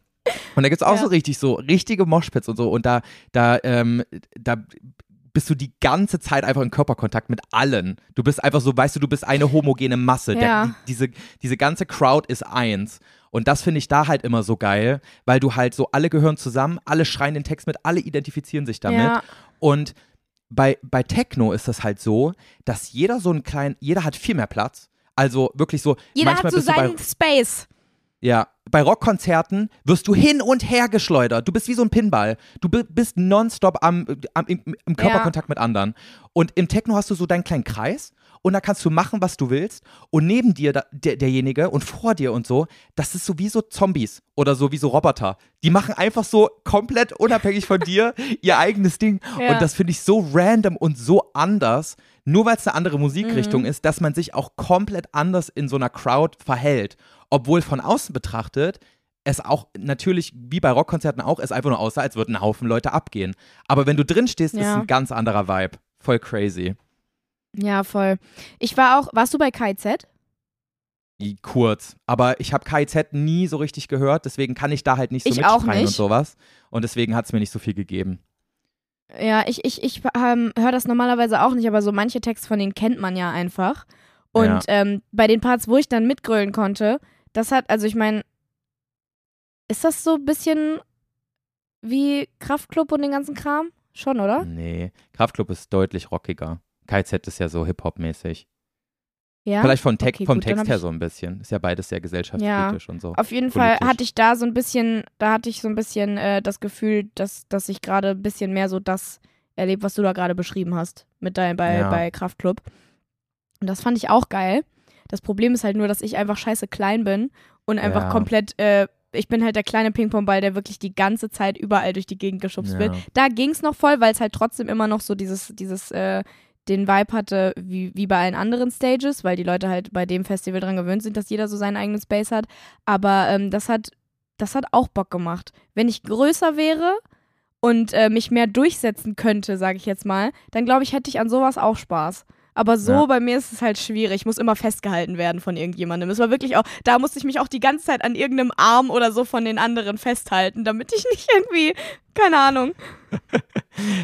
und da gibt's auch Ja. so richtig so richtige Moshpits und so und da da ähm, da bist du die ganze Zeit einfach in Körperkontakt mit allen. Du bist einfach so, weißt du, du bist eine homogene Masse. Der, Ja. die, diese, diese ganze Crowd ist eins. Und das finde ich da halt immer so geil, weil du halt so, alle gehören zusammen, alle schreien den Text mit, alle identifizieren sich damit. Ja. Und bei, bei Techno ist das halt so, dass jeder so einen kleinen, jeder hat viel mehr Platz. Also wirklich so, Jeder hat so seinen Space. ja, bei Rockkonzerten wirst du hin und her geschleudert. Du bist wie so ein Pinball. Du bi- bist nonstop am, am, im, im Körperkontakt mit anderen. Und im Techno hast du so deinen kleinen Kreis und da kannst du machen, was du willst. Und neben dir da, der, derjenige und vor dir und so, das ist so wie so Zombies oder so wie so Roboter. Die machen einfach so komplett unabhängig von dir ihr eigenes Ding. Ja. Und das finde ich so random und so anders, nur weil es eine andere Mhm. Musikrichtung ist, dass man sich auch komplett anders in so einer Crowd verhält. Obwohl von außen betrachtet es auch natürlich, wie bei Rockkonzerten auch, es einfach nur aussah, als würden ein Haufen Leute abgehen. Aber wenn du drin stehst, ist es Ja. ein ganz anderer Vibe. Voll crazy. Ja, voll. Ich war auch, warst du bei KZ? I- Kurz. Aber ich habe KIZ nie so richtig gehört, deswegen kann ich da halt nicht so Ich auch mitschreien und sowas. Und deswegen hat es mir nicht so viel gegeben. Ja, ich, ich, ich ähm, höre das normalerweise auch nicht, aber so manche Texte von denen kennt man ja einfach. Und Ja. ähm, bei den Parts, wo ich dann mitgrölen konnte, das hat, also ich meine, ist das so ein bisschen wie Kraftklub und den ganzen Kram? Schon, oder? Nee, Kraftklub ist deutlich rockiger. KIZ ist ja so Hip-Hop-mäßig. Ja. Vielleicht von Text, Okay, vom gut, Text her so ein bisschen. Ist ja beides sehr gesellschaftskritisch und so. Auf jeden Fall politisch. hatte ich da so ein bisschen, da hatte ich so ein bisschen äh, das Gefühl, dass, dass ich gerade ein bisschen mehr so das erlebt, was du da gerade beschrieben hast mit dein, bei, Ja. bei Kraftklub. Und das fand ich auch geil. Das Problem ist halt nur, dass ich einfach scheiße klein bin und einfach Ja. komplett, äh, ich bin halt der kleine Ping-Pong-Ball, der wirklich die ganze Zeit überall durch die Gegend geschubst Ja. wird. Da ging es noch voll, weil es halt trotzdem immer noch so dieses, dieses, äh, den Vibe hatte, wie, wie bei allen anderen Stages, weil die Leute halt bei dem Festival dran gewöhnt sind, dass jeder so seinen eigenen Space hat. Aber ähm, das hat, das hat auch Bock gemacht. Wenn ich größer wäre und äh, mich mehr durchsetzen könnte, sage ich jetzt mal, dann glaube ich, hätte ich an sowas auch Spaß. Aber so Ja. bei mir ist es halt schwierig. Ich muss immer festgehalten werden von irgendjemandem. Es war wirklich auch, da musste ich mich auch die ganze Zeit an irgendeinem Arm oder so von den anderen festhalten, damit ich nicht irgendwie, keine Ahnung.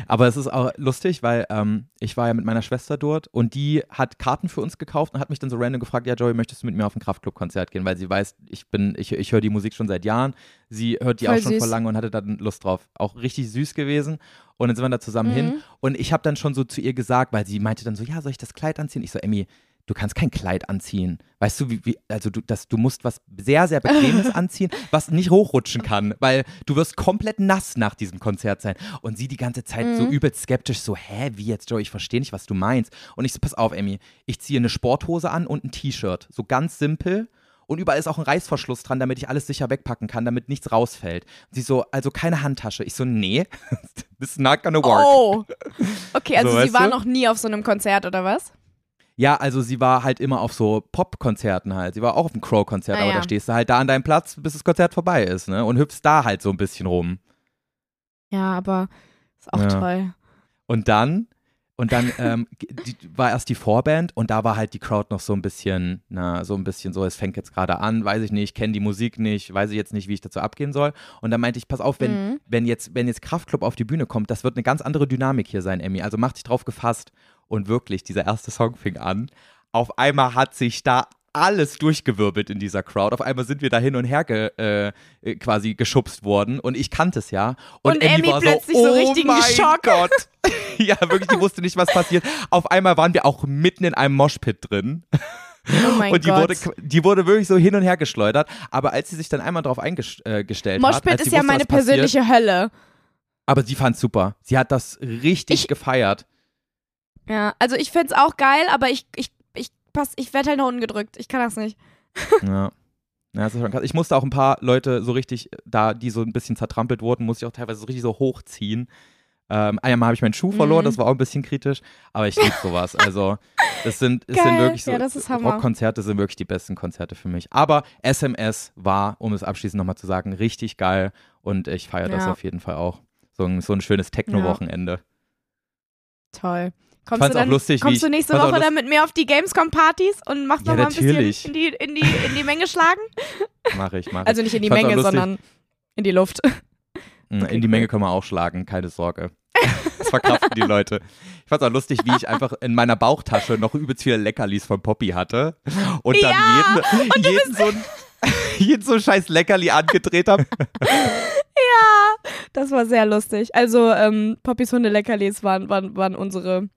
Aber es ist auch lustig, weil ähm, ich war ja mit meiner Schwester dort und die hat Karten für uns gekauft und hat mich dann so random gefragt, ja Joey, möchtest du mit mir auf ein Kraftclub-Konzert gehen? Weil sie weiß, ich bin, ich, ich höre die Musik schon seit Jahren. Sie hört die Voll auch schon süß. vor lange und hatte dann Lust drauf. Auch richtig süß gewesen. Und dann sind wir da zusammen Mhm. hin. Und ich habe dann schon so zu ihr gesagt, weil sie meinte dann so, ja, soll ich das Kleid anziehen? Ich so, Emmy, du kannst kein Kleid anziehen. Weißt du, wie, wie also du, das, du musst was sehr, sehr Bequemes anziehen, was nicht hochrutschen kann, weil du wirst komplett nass nach diesem Konzert sein. Und sie die ganze Zeit so Mhm. übelst skeptisch, so, hä, wie jetzt, Joe, ich verstehe nicht, was du meinst. Und ich so, pass auf, Emmy, ich ziehe eine Sporthose an und ein T-Shirt, so ganz simpel. Und überall ist auch ein Reißverschluss dran, damit ich alles sicher wegpacken kann, damit nichts rausfällt. Und sie so, also keine Handtasche. Ich so, nee, this is not gonna work. Oh. Okay, also So, sie war du? noch nie auf so einem Konzert oder was? Ja, also sie war halt immer auf so Pop-Konzerten halt. Sie war auch auf einem Crow-Konzert, Ah, aber ja. da stehst du halt da an deinem Platz, bis das Konzert vorbei ist, ne? Und hüpfst da halt so ein bisschen rum. Ja, aber ist auch Ja. toll. Und dann, Und dann ähm, die, war erst die Vorband und da war halt die Crowd noch so ein bisschen, na, so ein bisschen so, es fängt jetzt gerade an, weiß ich nicht, kenne die Musik nicht, weiß ich jetzt nicht, wie ich dazu abgehen soll. Und dann meinte ich, pass auf, wenn, Mhm. wenn, jetzt, wenn jetzt Kraftclub auf die Bühne kommt, das wird eine ganz andere Dynamik hier sein, Emmy. Also mach dich drauf gefasst. Und wirklich, dieser erste Song fing an. Auf einmal hat sich da alles durchgewirbelt in dieser Crowd. Auf einmal sind wir da hin und her ge, äh, quasi geschubst worden und ich kannte es ja. Und Emmy war plötzlich so, so oh richtig mein Schock." Gott. ja, wirklich, die wusste nicht, was passiert. Auf einmal waren wir auch mitten in einem Moshpit drin. Oh mein und die Gott. wurde, die wurde wirklich so hin und her geschleudert. Aber als sie sich dann einmal drauf eingestellt äh, gestellt hat, Moshpit ist ja wusste, meine was passiert, persönliche Hölle. aber sie fand super. Sie hat das richtig Ich- gefeiert. Ja, also ich find's auch geil, aber ich, ich, ich, pass, ich werde halt noch ungedrückt. Ich kann das nicht. Ja. Ja, das ist schon krass. Ich musste auch ein paar Leute so richtig, da die so ein bisschen zertrampelt wurden, musste ich auch teilweise so richtig so hochziehen. Ähm, einmal habe ich meinen Schuh verloren, Mhm. das war auch ein bisschen kritisch, aber ich liebe sowas. Also, das sind, es sind wirklich so, Ja. Rockkonzerte sind wirklich die besten Konzerte für mich. Aber SMS war, um es abschließend nochmal zu sagen, richtig geil und ich feiere das Ja. auf jeden Fall auch. So ein, so ein schönes Techno-Wochenende. Toll. Kommst fand's du auch dann, lustig, kommst du nächste Woche dann mit mir auf die Gamescom-Partys und machst Ja, noch mal ein natürlich. bisschen in die, in, die, in die Menge schlagen? Mache ich, mache ich. Also nicht in die Menge, sondern in die Luft. Okay, in die. Menge können wir auch schlagen, keine Sorge. Das verkraften die Leute. Ich fand's auch lustig, wie ich einfach in meiner Bauchtasche noch übelst viele Leckerlis von Poppy hatte und dann Ja, jeden, jeden, so ein, jeden so ein scheiß Leckerli angedreht habe. Ja, das war sehr lustig. Also, ähm, Poppys Hunde-Leckerlis waren, waren, waren unsere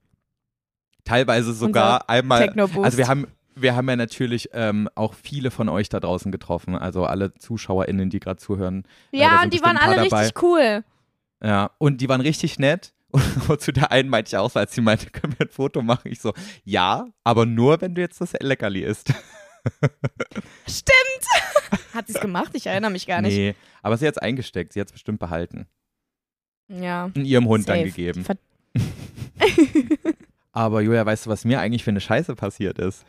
Teilweise sogar einmal. Techno-Boost. Also wir haben, wir haben ja natürlich ähm, auch viele von euch da draußen getroffen, also alle ZuschauerInnen, die gerade zuhören. äh, ja, sind und die waren alle dabei. richtig cool. Ja, und die waren richtig nett. Und zu der einen meinte ich auch so, als sie meinte, können wir ein Foto machen? Ich so, ja, aber nur, wenn du jetzt das Leckerli isst. Stimmt. Hat sie es gemacht? Ich erinnere mich gar nicht. Nee, aber sie hat es eingesteckt, sie hat es bestimmt behalten. Ja. Und ihrem Hund dann safe. gegeben. Ver Aber Julia, weißt du, was mir eigentlich für eine Scheiße passiert ist?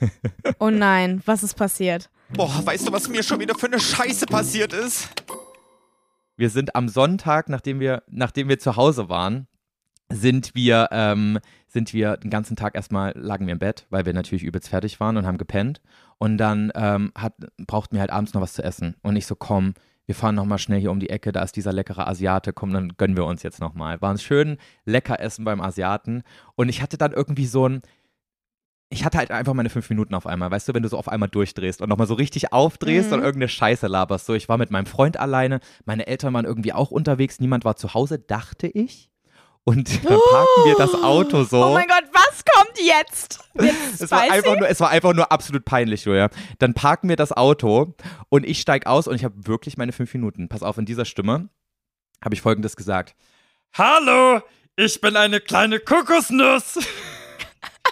oh nein, was ist passiert? Boah, weißt du, was mir schon wieder für eine Scheiße passiert ist? Wir sind am Sonntag, nachdem wir, nachdem wir zu Hause waren, sind wir, ähm, sind wir den ganzen Tag erstmal, lagen wir im Bett, weil wir natürlich übelst fertig waren und haben gepennt. Und dann ähm, hat, brauchten wir halt abends noch was zu essen. Und ich so, komm, wir fahren nochmal schnell hier um die Ecke, da ist dieser leckere Asiate, komm, dann gönnen wir uns jetzt nochmal. War ein schön lecker Essen beim Asiaten. Und ich hatte dann irgendwie so ein, ich hatte halt einfach meine fünf Minuten auf einmal, weißt du, wenn du so auf einmal durchdrehst und nochmal so richtig aufdrehst Mhm. und irgendeine Scheiße laberst. So, ich war mit meinem Freund alleine, meine Eltern waren irgendwie auch unterwegs, niemand war zu Hause, dachte ich. Und dann parken wir das Auto so. Oh mein Gott, kommt jetzt? Jetzt Es war, einfach nur, es war einfach nur absolut peinlich, Julia. Dann parken wir das Auto und ich steig aus und ich habe wirklich meine fünf Minuten. Pass auf, in dieser Stimme habe ich folgendes gesagt. Hallo, ich bin eine kleine Kokosnuss.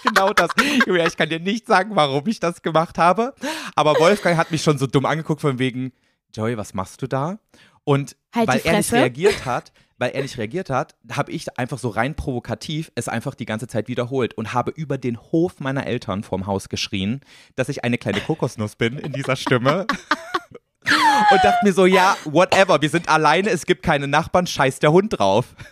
Genau das. Julia, ich kann dir nicht sagen, warum ich das gemacht habe. Aber Wolfgang hat mich schon so dumm angeguckt, von wegen, Joey, was machst du da? Und Halt weil er nicht reagiert hat, weil er nicht reagiert hat, habe ich einfach so rein provokativ es einfach die ganze Zeit wiederholt und habe über den Hof meiner Eltern vorm Haus geschrien, dass ich eine kleine Kokosnuss bin in dieser Stimme. und dachte mir so, ja, whatever, wir sind alleine, es gibt keine Nachbarn, scheiß der Hund drauf.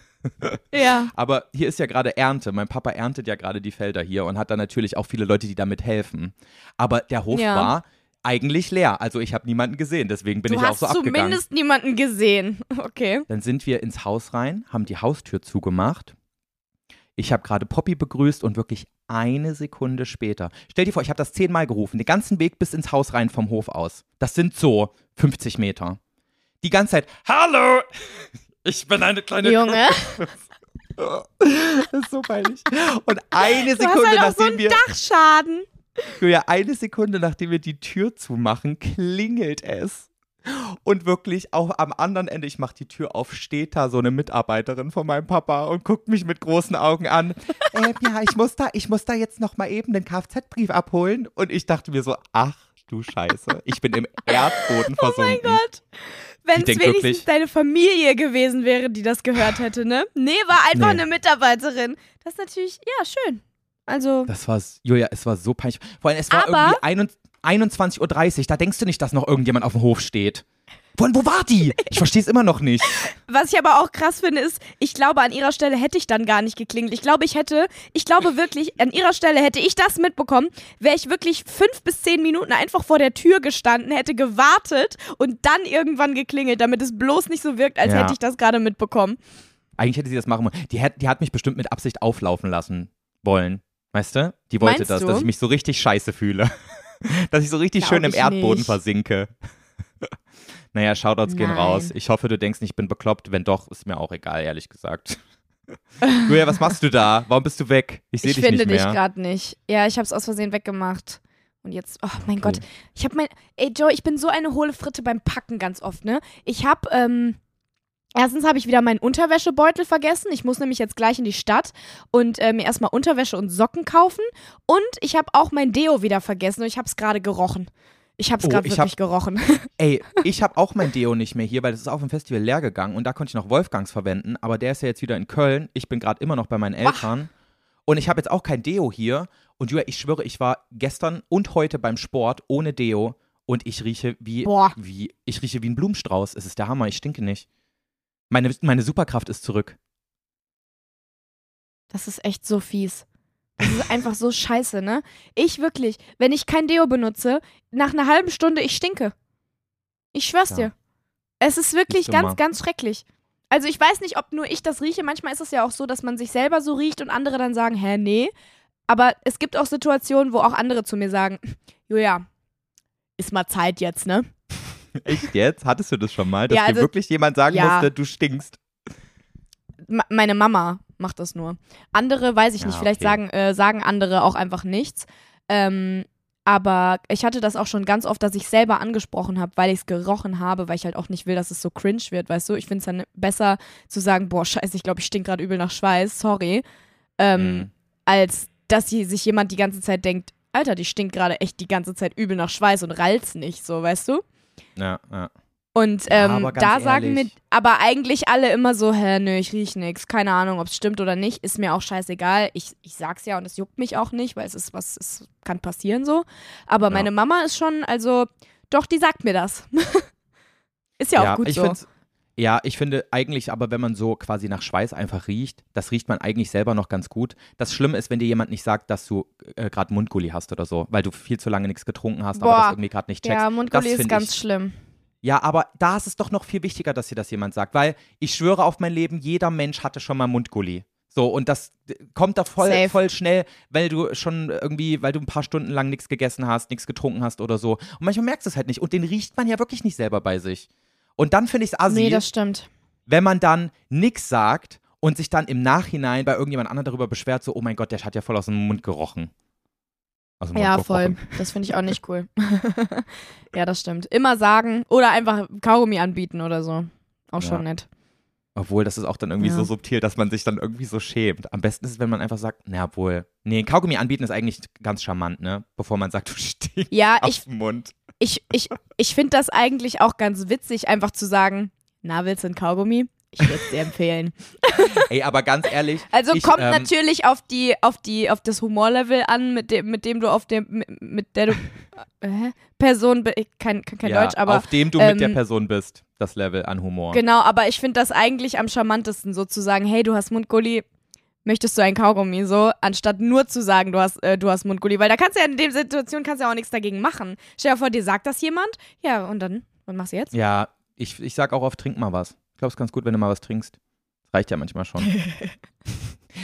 Ja. Aber hier ist ja gerade Ernte. Mein Papa erntet ja gerade die Felder hier und hat dann natürlich auch viele Leute, die damit helfen. Aber der Hof Ja. war eigentlich leer. Also ich habe niemanden gesehen, deswegen bin Du ich auch hast so abgegangen. zumindest niemanden gesehen. Okay. Dann sind wir ins Haus rein, haben die Haustür zugemacht. Ich habe gerade Poppy begrüßt und wirklich eine Sekunde später. Stell dir vor, ich habe das zehnmal gerufen, den ganzen Weg bis ins Haus rein vom Hof aus. Das sind so 50 Meter. Die ganze Zeit, Hallo, ich bin eine kleine Junge, das ist so peinlich. Und eine du hast Sekunde, halt auch so nachdem einen wir. Dachschaden. Julia, eine Sekunde nachdem wir die Tür zumachen, klingelt es. Und wirklich auch am anderen Ende, ich mache die Tür auf, steht da so eine Mitarbeiterin von meinem Papa und guckt mich mit großen Augen an. ähm, ja, ich muss da, ich muss da jetzt noch mal eben den Kfz-Brief abholen. Und ich dachte mir so, ach du Scheiße, ich bin im Erdboden Oh versunken. mein Gott. Wenn es wenigstens wirklich- deine Familie gewesen wäre, die das gehört hätte, ne? Nee, war einfach Nee. eine Mitarbeiterin. Das ist natürlich, ja, schön. Also, Das war, Julia, es war so peinlich. Vor allem, es war Aber- irgendwie 21 21.30 Uhr, da denkst du nicht, dass noch irgendjemand auf dem Hof steht. Von wo war die? Ich verstehe es immer noch nicht. Was ich aber auch krass finde, ist, ich glaube, an ihrer Stelle hätte ich dann gar nicht geklingelt. Ich glaube, ich hätte, ich glaube wirklich, an ihrer Stelle hätte ich das mitbekommen, wäre ich wirklich fünf bis zehn Minuten einfach vor der Tür gestanden, hätte gewartet und dann irgendwann geklingelt, damit es bloß nicht so wirkt, als Ja. hätte ich das gerade mitbekommen. Eigentlich hätte sie das machen wollen. Die hat, die hat mich bestimmt mit Absicht auflaufen lassen wollen. Weißt du? Die wollte Meinst das, du? dass ich mich so richtig scheiße fühle. dass ich so richtig Glaub schön im ich Erdboden nicht. versinke. naja, Shoutouts gehen Nein. raus. Ich hoffe, du denkst nicht, ich bin bekloppt. Wenn doch, ist mir auch egal, ehrlich gesagt. Julia, was machst du da? Warum bist du weg? Ich sehe Ich dich finde nicht dich mehr. gerade nicht. Ja, ich habe es aus Versehen weggemacht. Und jetzt, oh mein Okay. Gott, ich habe mein, ey Joe, ich bin so eine hohle Fritte beim Packen ganz oft, ne? Ich habe, ähm, erstens habe ich wieder meinen Unterwäschebeutel vergessen. Ich muss nämlich jetzt gleich in die Stadt und äh, mir erstmal Unterwäsche und Socken kaufen. Und ich habe auch mein Deo wieder vergessen und ich habe es gerade gerochen. Ich habe es Oh, gerade ich wirklich hab- gerochen. Ey, ich habe auch mein Deo nicht mehr hier, weil das ist auf dem Festival leer gegangen und da konnte ich noch Wolfgangs verwenden, aber der ist ja jetzt wieder in Köln. Ich bin gerade immer noch bei meinen Eltern und ich habe jetzt auch kein Deo hier. Und Julia, ich schwöre, ich war gestern und heute beim Sport ohne Deo und ich rieche wie, Boah. wie ich rieche wie ein Blumenstrauß. Es ist der Hammer, ich stinke nicht. Meine, meine Superkraft ist zurück. Das ist echt so fies. Das ist einfach so scheiße, ne? Ich wirklich, wenn ich kein Deo benutze, nach einer halben Stunde, ich stinke. Ich schwör's Ja. dir. Es ist wirklich Ist ganz, dummer. ganz schrecklich. Also ich weiß nicht, ob nur ich das rieche. Manchmal ist es ja auch so, dass man sich selber so riecht und andere dann sagen, hä, nee. Aber es gibt auch Situationen, wo auch andere zu mir sagen, Julia, ist mal Zeit jetzt, ne? Echt jetzt? Hattest du das schon mal, dass Ja, dir also- wirklich jemand sagen ja. musste, du stinkst? Meine Mama macht das nur. Andere weiß ich Ja, nicht. Vielleicht okay. sagen, äh, sagen andere auch einfach nichts. Ähm, aber ich hatte das auch schon ganz oft, dass ich selber angesprochen habe, weil ich es gerochen habe, weil ich halt auch nicht will, dass es so cringe wird, weißt du? Ich finde es dann besser zu sagen, boah, scheiße, ich glaube, ich stink gerade übel nach Schweiß, sorry. Ähm, Mhm. Als dass sich jemand die ganze Zeit denkt, Alter, die stinkt gerade echt die ganze Zeit übel nach Schweiß und ralt's nicht, so, weißt du? Ja, ja. Und Ja, ähm, ganz da sagen mir aber eigentlich alle immer so, hä, nö, ich riech nix. Keine Ahnung, ob es stimmt oder nicht. Ist mir auch scheißegal. Ich, ich sag's ja und es juckt mich auch nicht, weil es ist was, es kann passieren so. Aber Ja. meine Mama ist schon, also, doch, die sagt mir das. ist ja auch gut ich so. find's- ja, ich finde eigentlich, aber wenn man so quasi nach Schweiß einfach riecht, das riecht man eigentlich selber noch ganz gut. Das Schlimme ist, wenn dir jemand nicht sagt, dass du äh, gerade Mundgulli hast oder so, weil du viel zu lange nichts getrunken hast, aber Boah. das irgendwie gerade nicht checkst. Ja, Mundgulli Das ist ganz ich- schlimm. Ja, aber da ist es doch noch viel wichtiger, dass dir das jemand sagt, weil ich schwöre auf mein Leben, jeder Mensch hatte schon mal Mundgulli. So, und das kommt da voll, Safe. voll schnell, weil du schon irgendwie, weil du ein paar Stunden lang nichts gegessen hast, nichts getrunken hast oder so. Und manchmal merkst du es halt nicht. Und den riecht man ja wirklich nicht selber bei sich. Und dann finde ich es assi, Nee, das stimmt. wenn man dann nichts sagt und sich dann im Nachhinein bei irgendjemand anderem darüber beschwert, so, oh mein Gott, der hat ja voll aus dem Mund gerochen. Dem Ja, Mund voll. gerochen. Das finde ich auch nicht cool. ja, das stimmt. Immer sagen oder einfach Kaugummi anbieten oder so. Auch schon Ja. nett. Obwohl, das ist auch dann irgendwie Ja. so subtil, dass man sich dann irgendwie so schämt. Am besten ist es, wenn man einfach sagt, na obwohl. Nee, Kaugummi anbieten ist eigentlich ganz charmant, ne? Bevor man sagt, du stinkst Ja, auf ich, den Mund. Ich, ich, ich finde das eigentlich auch ganz witzig, einfach zu sagen, na, willst du ein Kaugummi? Ich würde es dir empfehlen. Ey, aber ganz ehrlich. Also ich, kommt ähm, natürlich auf die, auf die, auf das Humorlevel an, mit dem, mit dem du auf dem, mit, mit der du äh, Person, ich kann, kann kein ja, Deutsch, aber auf dem du mit der ähm, Person bist, das Level an Humor. genau, aber ich finde das eigentlich am charmantesten, so zu sagen, hey, du hast Mundgulli, möchtest du ein Kaugummi, so, anstatt nur zu sagen, du hast, äh, du hast Mundgulli, weil da kannst du ja in der Situation kannst du ja auch nichts dagegen machen. Stell dir vor, dir sagt das jemand, ja, und dann, was machst du jetzt? Ja, ich, ich sag auch oft, trink mal was. Ich glaube, es ist ganz gut, wenn du mal was trinkst. Das reicht ja manchmal schon.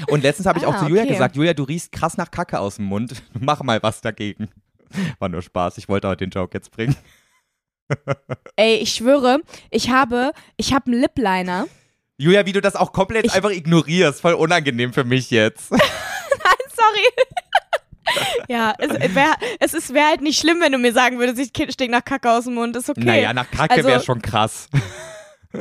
Und letztens habe ich auch Ah, zu Julia okay. gesagt, Julia, du riechst krass nach Kacke aus dem Mund. Mach mal was dagegen. War nur Spaß. Ich wollte heute den Joke jetzt bringen. Ey, ich schwöre, ich habe, ich habe einen Lip-Liner. Julia, wie du das auch komplett Ich- einfach ignorierst. Voll unangenehm für mich jetzt. Sorry. ja, es wäre es ist- wär halt nicht schlimm, wenn du mir sagen würdest, ich stink nach Kacke aus dem Mund. Ist okay. Naja, nach Kacke Also- wäre schon krass.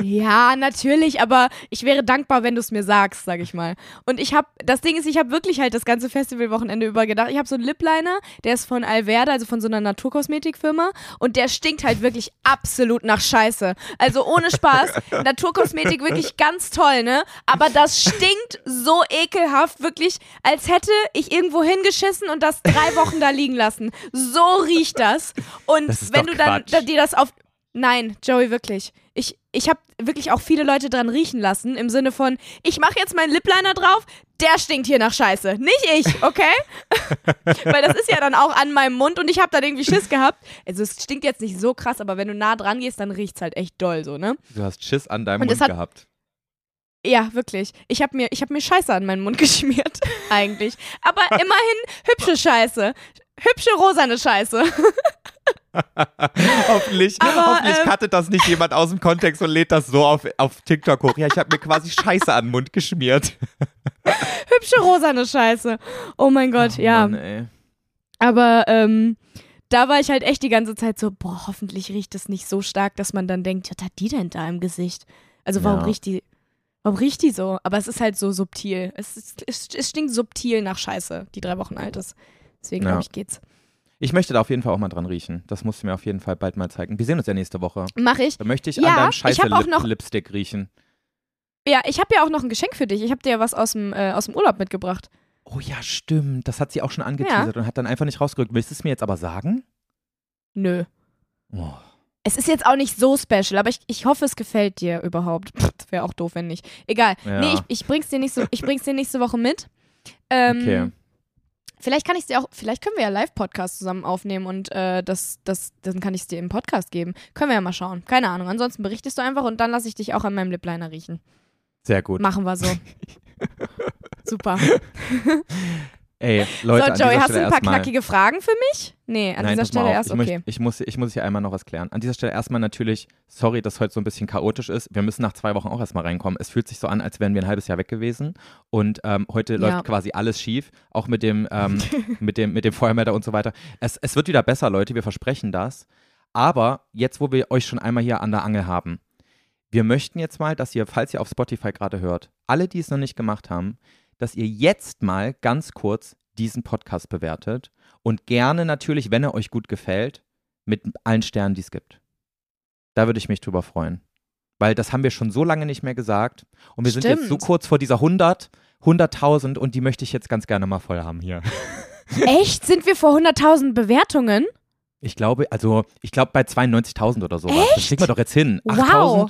Ja, natürlich, aber ich wäre dankbar, wenn du es mir sagst, sag ich mal. Und ich habe, das Ding ist, ich habe wirklich halt das ganze Festivalwochenende über gedacht, ich habe so einen Lip-Liner, der ist von Alverde, also von so einer Naturkosmetikfirma und der stinkt halt wirklich absolut nach Scheiße. Also ohne Spaß, Naturkosmetik wirklich ganz toll, ne? Aber das stinkt so ekelhaft, wirklich, als hätte ich irgendwo hingeschissen und das drei Wochen da liegen lassen. So riecht das. Und Das wenn du dann Quatsch. dir das auf Nein, Joey, wirklich. Ich, ich habe wirklich auch viele Leute dran riechen lassen, im Sinne von, ich mache jetzt meinen Lipliner drauf, der stinkt hier nach Scheiße. Nicht ich, okay? Weil das ist ja dann auch an meinem Mund und ich habe dann irgendwie Schiss gehabt. Also es stinkt jetzt nicht so krass, aber wenn du nah dran gehst, dann riecht's halt echt doll so, ne? Du hast Schiss an deinem Und Mund es gehabt. Ja, wirklich. Ich habe mir, ich hab mir Scheiße an meinen Mund geschmiert, eigentlich. Aber immerhin hübsche Scheiße. Hübsche rosane Scheiße. hoffentlich Aber, hoffentlich ähm, cuttet das nicht jemand aus dem Kontext und lädt das so auf, auf TikTok hoch. Ja, ich habe mir quasi Scheiße an den Mund geschmiert. Hübsche rosane Scheiße. Oh mein Gott, ja. Mann. Aber ähm, da war ich halt echt die ganze Zeit so, boah, hoffentlich riecht es nicht so stark, dass man dann denkt, was hat die denn da im Gesicht? Also warum Ja. riecht die, warum riecht die so? Aber es ist halt so subtil. Es, ist, es, es stinkt subtil nach Scheiße, die drei Wochen alt ist. Deswegen Ja. glaube ich, geht's. Ich möchte da auf jeden Fall auch mal dran riechen. Das musst du mir auf jeden Fall bald mal zeigen. Wir sehen uns ja nächste Woche. Mach ich. Da möchte ich Ja, an deinem ich scheiße Lip noch- Lipstick riechen. Ja, ich habe ja auch noch ein Geschenk für dich. Ich habe dir ja was aus dem, äh, aus dem Urlaub mitgebracht. Oh ja, stimmt. Das hat sie auch schon angeteasert und hat dann einfach nicht rausgerückt. Willst du es mir jetzt aber sagen? Nö. Oh. Es ist jetzt auch nicht so special, aber ich, ich hoffe, es gefällt dir überhaupt. Wäre auch doof, wenn nicht. Egal. Ja. Nee, ich, ich bring's dir nächste, ich bring's dir nächste Woche mit. Ähm, Okay. Vielleicht kann ich dir auch, vielleicht können wir ja Live-Podcast zusammen aufnehmen und äh, das, das, dann kann ich es dir im Podcast geben. Können wir ja mal schauen. Keine Ahnung. Ansonsten berichtest du einfach und dann lasse ich dich auch an meinem Lipliner riechen. Sehr gut. Machen wir so. Super. Ey, Leute, so, Joey, hast du ein paar knackige Fragen für mich? Nee, an Nein, dieser Stelle erst ich, okay. möcht, ich, muss, ich muss hier einmal noch was klären. An dieser Stelle erstmal natürlich, sorry, dass heute so ein bisschen chaotisch ist. Wir müssen nach zwei Wochen auch erstmal reinkommen. Es fühlt sich so an, als wären wir ein halbes Jahr weg gewesen. Und ähm, heute Ja. läuft quasi alles schief, auch mit dem, ähm, mit dem, mit dem Feuermelder und so weiter. Es, es wird wieder besser, Leute, wir versprechen das. Aber jetzt, wo wir euch schon einmal hier an der Angel haben, wir möchten jetzt mal, dass ihr, falls ihr auf Spotify gerade hört, alle, die es noch nicht gemacht haben, dass ihr jetzt mal ganz kurz diesen Podcast bewertet und gerne natürlich, wenn er euch gut gefällt, mit allen Sternen, die es gibt. Da würde ich mich drüber freuen. Weil das haben wir schon so lange nicht mehr gesagt. Und wir sind jetzt so Stimmt. kurz vor dieser 100, 100.000 und die möchte ich jetzt ganz gerne mal voll haben hier. Echt? Sind wir vor 100.000 Bewertungen? Ich glaube, also, ich glaube bei 92.000 oder sowas. Das kriegen wir doch jetzt hin. Wow. 8.000.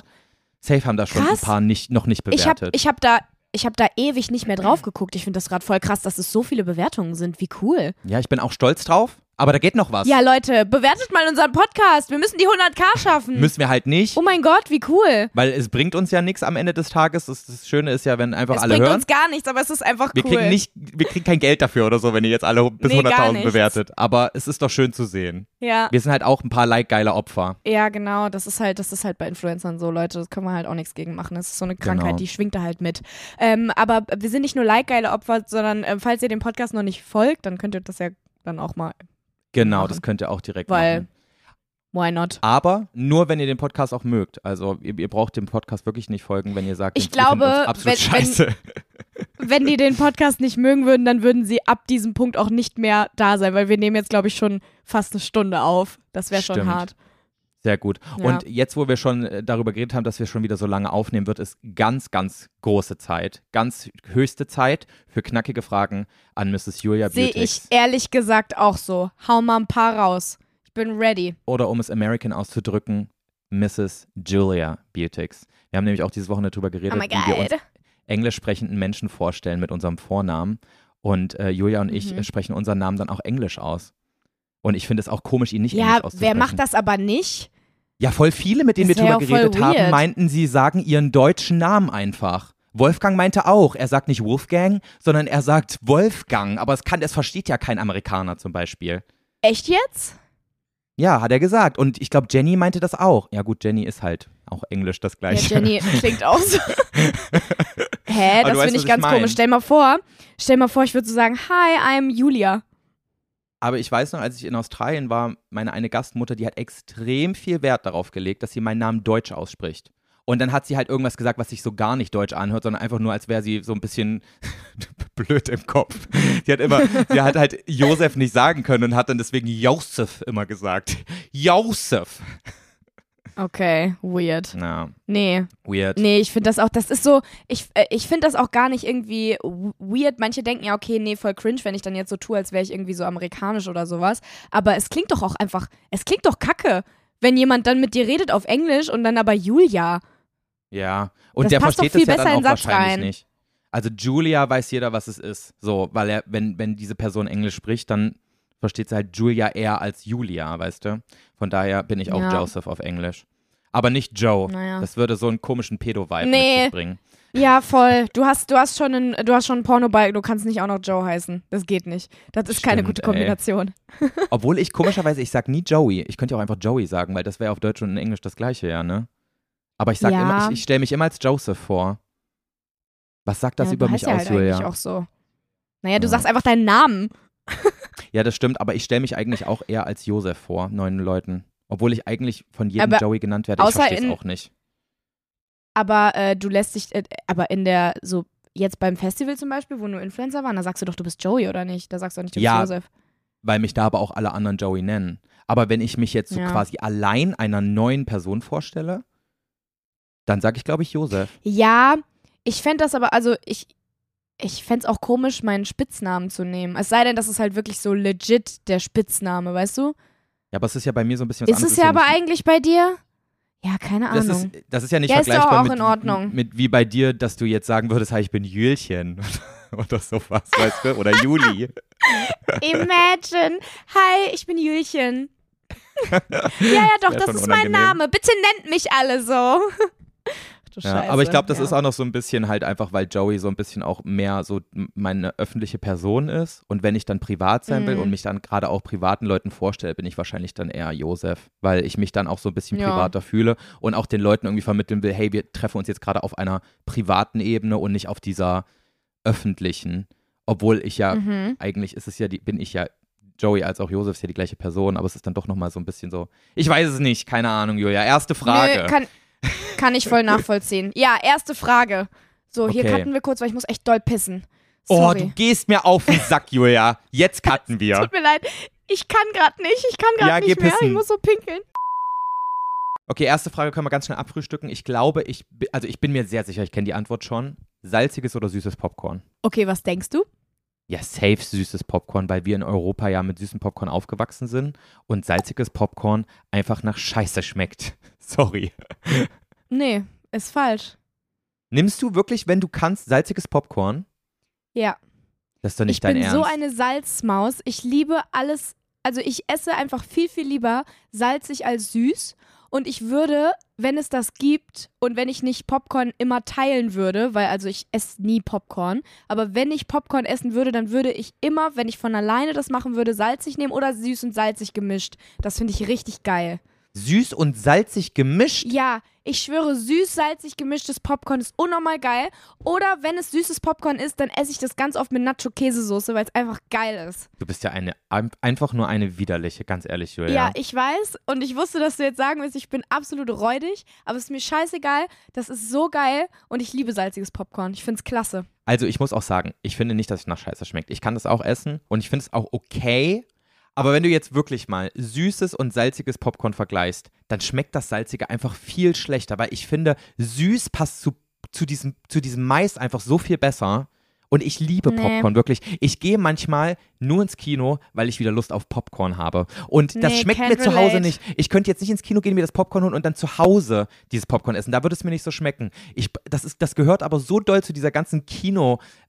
Safe haben da schon Krass. ein paar nicht, noch nicht Ich habe bewertet. ich hab da, ich hab da ewig nicht mehr drauf geguckt. Ich finde das gerade voll krass, dass es so viele Bewertungen sind. Wie cool. ja, ich bin auch stolz drauf. Aber da geht noch was. Ja, Leute, bewertet mal unseren Podcast. Wir müssen die 100k schaffen. Müssen wir halt nicht. oh mein Gott, wie cool. Weil es bringt uns ja nichts am Ende des Tages. Das, das Schöne ist ja, wenn einfach Es alle bringt hören. uns gar nichts, aber es ist einfach wir cool. kriegen nicht, wir kriegen kein Geld dafür oder so, wenn ihr jetzt alle bis Nee, gar 100.000 nichts. bewertet. Aber es ist doch schön zu sehen. ja, Wir sind halt auch ein paar like-geile Opfer. ja, genau. Das ist halt, das ist halt bei Influencern so, Leute. Das können wir halt auch nichts gegen machen. Das ist so eine Krankheit, Genau. die schwingt da halt mit. Ähm, aber wir sind nicht nur like-geile Opfer, sondern ähm, falls ihr dem Podcast noch nicht folgt, dann könnt ihr das ja dann auch mal, Genau, Machen. das könnt ihr auch direkt weil, machen. why not? Aber nur, wenn ihr den Podcast auch mögt. Also ihr, ihr braucht dem Podcast wirklich nicht folgen, wenn ihr sagt, Ich glaube, absolut wenn- wenn- scheiße. wenn die den Podcast nicht mögen würden, dann würden sie ab diesem Punkt auch nicht mehr da sein, weil wir nehmen jetzt, glaube ich, schon fast eine Stunde auf. Das wäre schon hart. Sehr gut. Ja. Und jetzt, wo wir schon äh, darüber geredet haben, dass wir schon wieder so lange aufnehmen, wird es ganz, ganz große Zeit, ganz höchste Zeit für knackige Fragen an Mrs. Julia Sehe ich ehrlich gesagt auch so. Hau mal ein paar raus. Ich bin ready. Oder um es American auszudrücken, Mrs. Julia Beautix. Wir haben nämlich auch diese Woche darüber geredet, Oh wie wir uns englisch sprechenden Menschen vorstellen mit unserem Vornamen. Und äh, Julia und ich Mhm. sprechen unseren Namen dann auch englisch aus. Und ich finde es auch komisch, ihn nicht Ja, englisch auszusprechen. wer macht das aber nicht? Ja, voll viele, mit denen Das wir drüber geredet haben, weird. meinten, sie sagen ihren deutschen Namen einfach. Wolfgang meinte auch, er sagt nicht Wolfgang, sondern er sagt Wolfgang. Aber es kann, es versteht ja kein Amerikaner zum Beispiel. Echt jetzt? Ja, hat er gesagt. Und ich glaube, Jenny meinte das auch. Ja gut, Jenny ist halt auch Englisch das Ja, gleiche. Jenny klingt auch so. Hä, das finde ich ganz ich mein. komisch. Stell mal vor, stell mal vor, ich würde so sagen, hi, I'm Julia. Aber ich weiß noch, als ich in Australien war, meine eine Gastmutter, die hat extrem viel Wert darauf gelegt, dass sie meinen Namen deutsch ausspricht. Und dann hat sie halt irgendwas gesagt, was sich so gar nicht deutsch anhört, sondern einfach nur, als wäre sie so ein bisschen blöd im Kopf. Sie hat immer, sie hat halt Josef nicht sagen können und hat dann deswegen Josef immer gesagt. Josef. Okay, weird. Na, Nee, weird. nee, ich finde das auch, das ist so, ich, äh, ich finde das auch gar nicht irgendwie weird. Manche denken ja, okay, nee, voll cringe, wenn ich dann jetzt so tue, als wäre ich irgendwie so amerikanisch oder sowas. Aber es klingt doch auch einfach, es klingt doch kacke. wenn jemand dann mit dir redet auf Englisch und dann aber Julia. Ja. Und Das der passt doch versteht viel es ja besser dann auch wahrscheinlich rein. nicht. Also Julia weiß jeder, was es ist. So, weil er, wenn, wenn diese Person Englisch spricht, dann versteht sie halt Julia eher als Julia, weißt du? Von daher bin ich auch Ja. Joseph auf Englisch. Aber nicht Joe. Naja. Das würde so einen komischen Pedo-Vibe Nee. mit sich bringen. Ja, voll. Du hast, du hast schon einen, du hast schon einen Porno bei, du kannst nicht auch noch Joe heißen. Das geht nicht. Das ist keine Stimmt, gute ey. Kombination. Obwohl ich komischerweise, ich sag nie Joey. Ich könnte ja auch einfach Joey sagen, weil das wäre auf Deutsch und in Englisch das gleiche, ja, ne? Aber ich sag Ja. immer, ich, ich stelle mich immer als Joseph vor. Was sagt das ja, über mich heißt ja aus, halt eigentlich Julia? auch so. Naja, du sagst einfach deinen Namen. Ja, das stimmt, aber ich stelle mich eigentlich auch eher als Joseph vor, neuen Leuten. Obwohl ich eigentlich von jedem Aber Joey genannt werde. Ich verstehe es auch nicht. Aber äh, du lässt dich, äh, aber in der, so, jetzt beim Festival zum Beispiel, wo nur Influencer waren, da sagst du doch, du bist Joey oder nicht? Da sagst du auch nicht, du bist Ja. Joseph. Weil mich da aber auch alle anderen Joey nennen. Aber wenn ich mich jetzt so Ja. quasi allein einer neuen Person vorstelle, dann sage ich, glaube ich, Joseph. Ja, ich fände das aber, also ich, ich fände es auch komisch, meinen Spitznamen zu nehmen. Es sei denn, das ist halt wirklich so legit der Spitzname, weißt du? Ja, aber es ist ja bei mir so ein bisschen was Ist anderes. es ja aber eigentlich bei dir? Ja, keine das Ahnung. ist, das ist ja nicht Ja, vergleichbar auch mit, in Ordnung. mit wie bei dir, dass du jetzt sagen würdest, hey, ich bin Jülchen oder sowas, weißt du? Oder Juli. Imagine. Hi, ich bin Julchen. ja, ja, doch, das schon ist mein. Name. Bitte nennt mich alle so. Du Ja, Scheiße. aber ich glaube, das ja. ist auch noch so ein bisschen halt einfach, weil Joey so ein bisschen auch mehr so meine öffentliche Person ist. Und wenn ich dann privat sein will Mhm. und mich dann gerade auch privaten Leuten vorstelle, bin ich wahrscheinlich dann eher Josef, weil ich mich dann auch so ein bisschen Ja. privater fühle und auch den Leuten irgendwie vermitteln will, hey, wir treffen uns jetzt gerade auf einer privaten Ebene und nicht auf dieser öffentlichen. Obwohl ich ja, Mhm. eigentlich ist es ja, die, bin ich ja, Joey als auch Josef ist ja die gleiche Person, aber es ist dann doch nochmal so ein bisschen so, ich weiß es nicht, keine Ahnung, Julia. Erste Frage. Nö, kann, kann ich voll nachvollziehen. Ja, erste Frage. So, hier Okay. cutten wir kurz, weil ich muss echt doll pissen. Oh, du Sorry. gehst mir auf den Sack, Julia. Jetzt cutten wir. Tut mir leid. Ich kann gerade nicht. Ich kann gerade Ja, nicht mehr. pissen. Ich muss so pinkeln. Okay, erste Frage können wir ganz schnell abfrühstücken. Ich glaube, ich, also ich bin mir sehr sicher, ich kenne die Antwort schon. Salziges oder süßes Popcorn? Okay, was denkst du? Ja, safe süßes Popcorn, weil wir in Europa ja mit süßem Popcorn aufgewachsen sind und salziges Popcorn einfach nach Scheiße schmeckt. Sorry. Nee, ist falsch. Nimmst du wirklich, wenn du kannst, salziges Popcorn? Ja. Das ist doch nicht ich dein bin Ernst. so eine Salzmaus. Ich liebe alles. Also ich esse einfach viel, viel lieber salzig als süß. Und ich würde, wenn es das gibt und wenn ich nicht Popcorn immer teilen würde, weil also ich esse nie Popcorn, aber wenn ich Popcorn essen würde, dann würde ich immer, wenn ich von alleine das machen würde, salzig nehmen oder süß und salzig gemischt. Das finde ich richtig geil. Süß und salzig gemischt? Ja, ich schwöre, süß-salzig gemischtes Popcorn ist unnormal geil. Oder wenn es süßes Popcorn ist, dann esse ich das ganz oft mit Nacho-Käsesoße, weil es einfach geil ist. Du bist ja eine, ein- einfach nur eine widerliche, ganz ehrlich, Julia. Ja. ich weiß und ich wusste, dass du jetzt sagen willst, ich bin absolut räudig, aber es ist mir scheißegal. Das ist so geil und ich liebe salziges Popcorn. Ich finde es klasse. Also ich muss auch sagen, ich finde nicht, dass es nach Scheiße schmeckt. Ich kann das auch essen und ich finde es auch okay. Aber wenn du jetzt wirklich mal süßes und salziges Popcorn vergleichst, dann schmeckt das Salzige einfach viel schlechter, weil ich finde, süß passt zu, zu, diesem, zu diesem Mais einfach so viel besser. Und ich liebe Nee. Popcorn, wirklich. Ich gehe manchmal nur ins Kino, weil ich wieder Lust auf Popcorn habe. Und das Nee, schmeckt mir zu Hause nicht. Ich könnte jetzt nicht ins Kino gehen, mir das Popcorn holen und dann zu Hause dieses Popcorn essen. Da würde es mir nicht so schmecken. Ich, das, ist, das gehört aber so doll zu dieser ganzen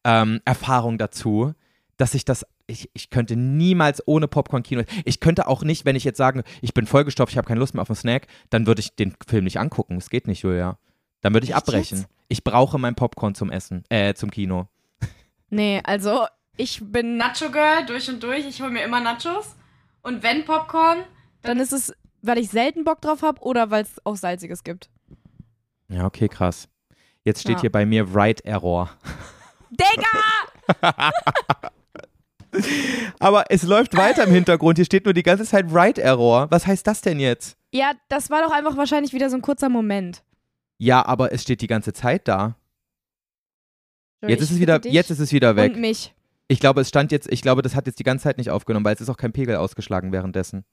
Kino-Erfahrung dazu, dass ich das, ich, ich könnte niemals ohne Popcorn Kino. Ich könnte auch nicht, wenn ich jetzt sagen, ich bin vollgestopft, ich habe keine Lust mehr auf einen Snack, dann würde ich den Film nicht angucken. Es geht nicht, Julia. Dann würde ich Echt abbrechen. jetzt? Ich brauche mein Popcorn zum Essen, äh, zum Kino. Nee, also ich bin Nacho-Girl durch und durch. Ich hole mir immer Nachos. Und wenn Popcorn, dann ist es, weil ich selten Bock drauf habe oder weil es auch Salziges gibt. Ja, okay, krass. Jetzt steht Ja. hier bei mir Right Error. Digga! Aber es läuft weiter im Hintergrund. Hier steht nur die ganze Zeit Right Error. Was heißt das denn jetzt? Ja, das war doch einfach wahrscheinlich wieder so ein kurzer Moment. Ja, aber es steht die ganze Zeit da. Jetzt ist es wieder, jetzt ist es wieder weg. Und mich. Ich glaube, es stand jetzt, ich glaube, das hat jetzt die ganze Zeit nicht aufgenommen, weil es ist auch kein Pegel ausgeschlagen währenddessen.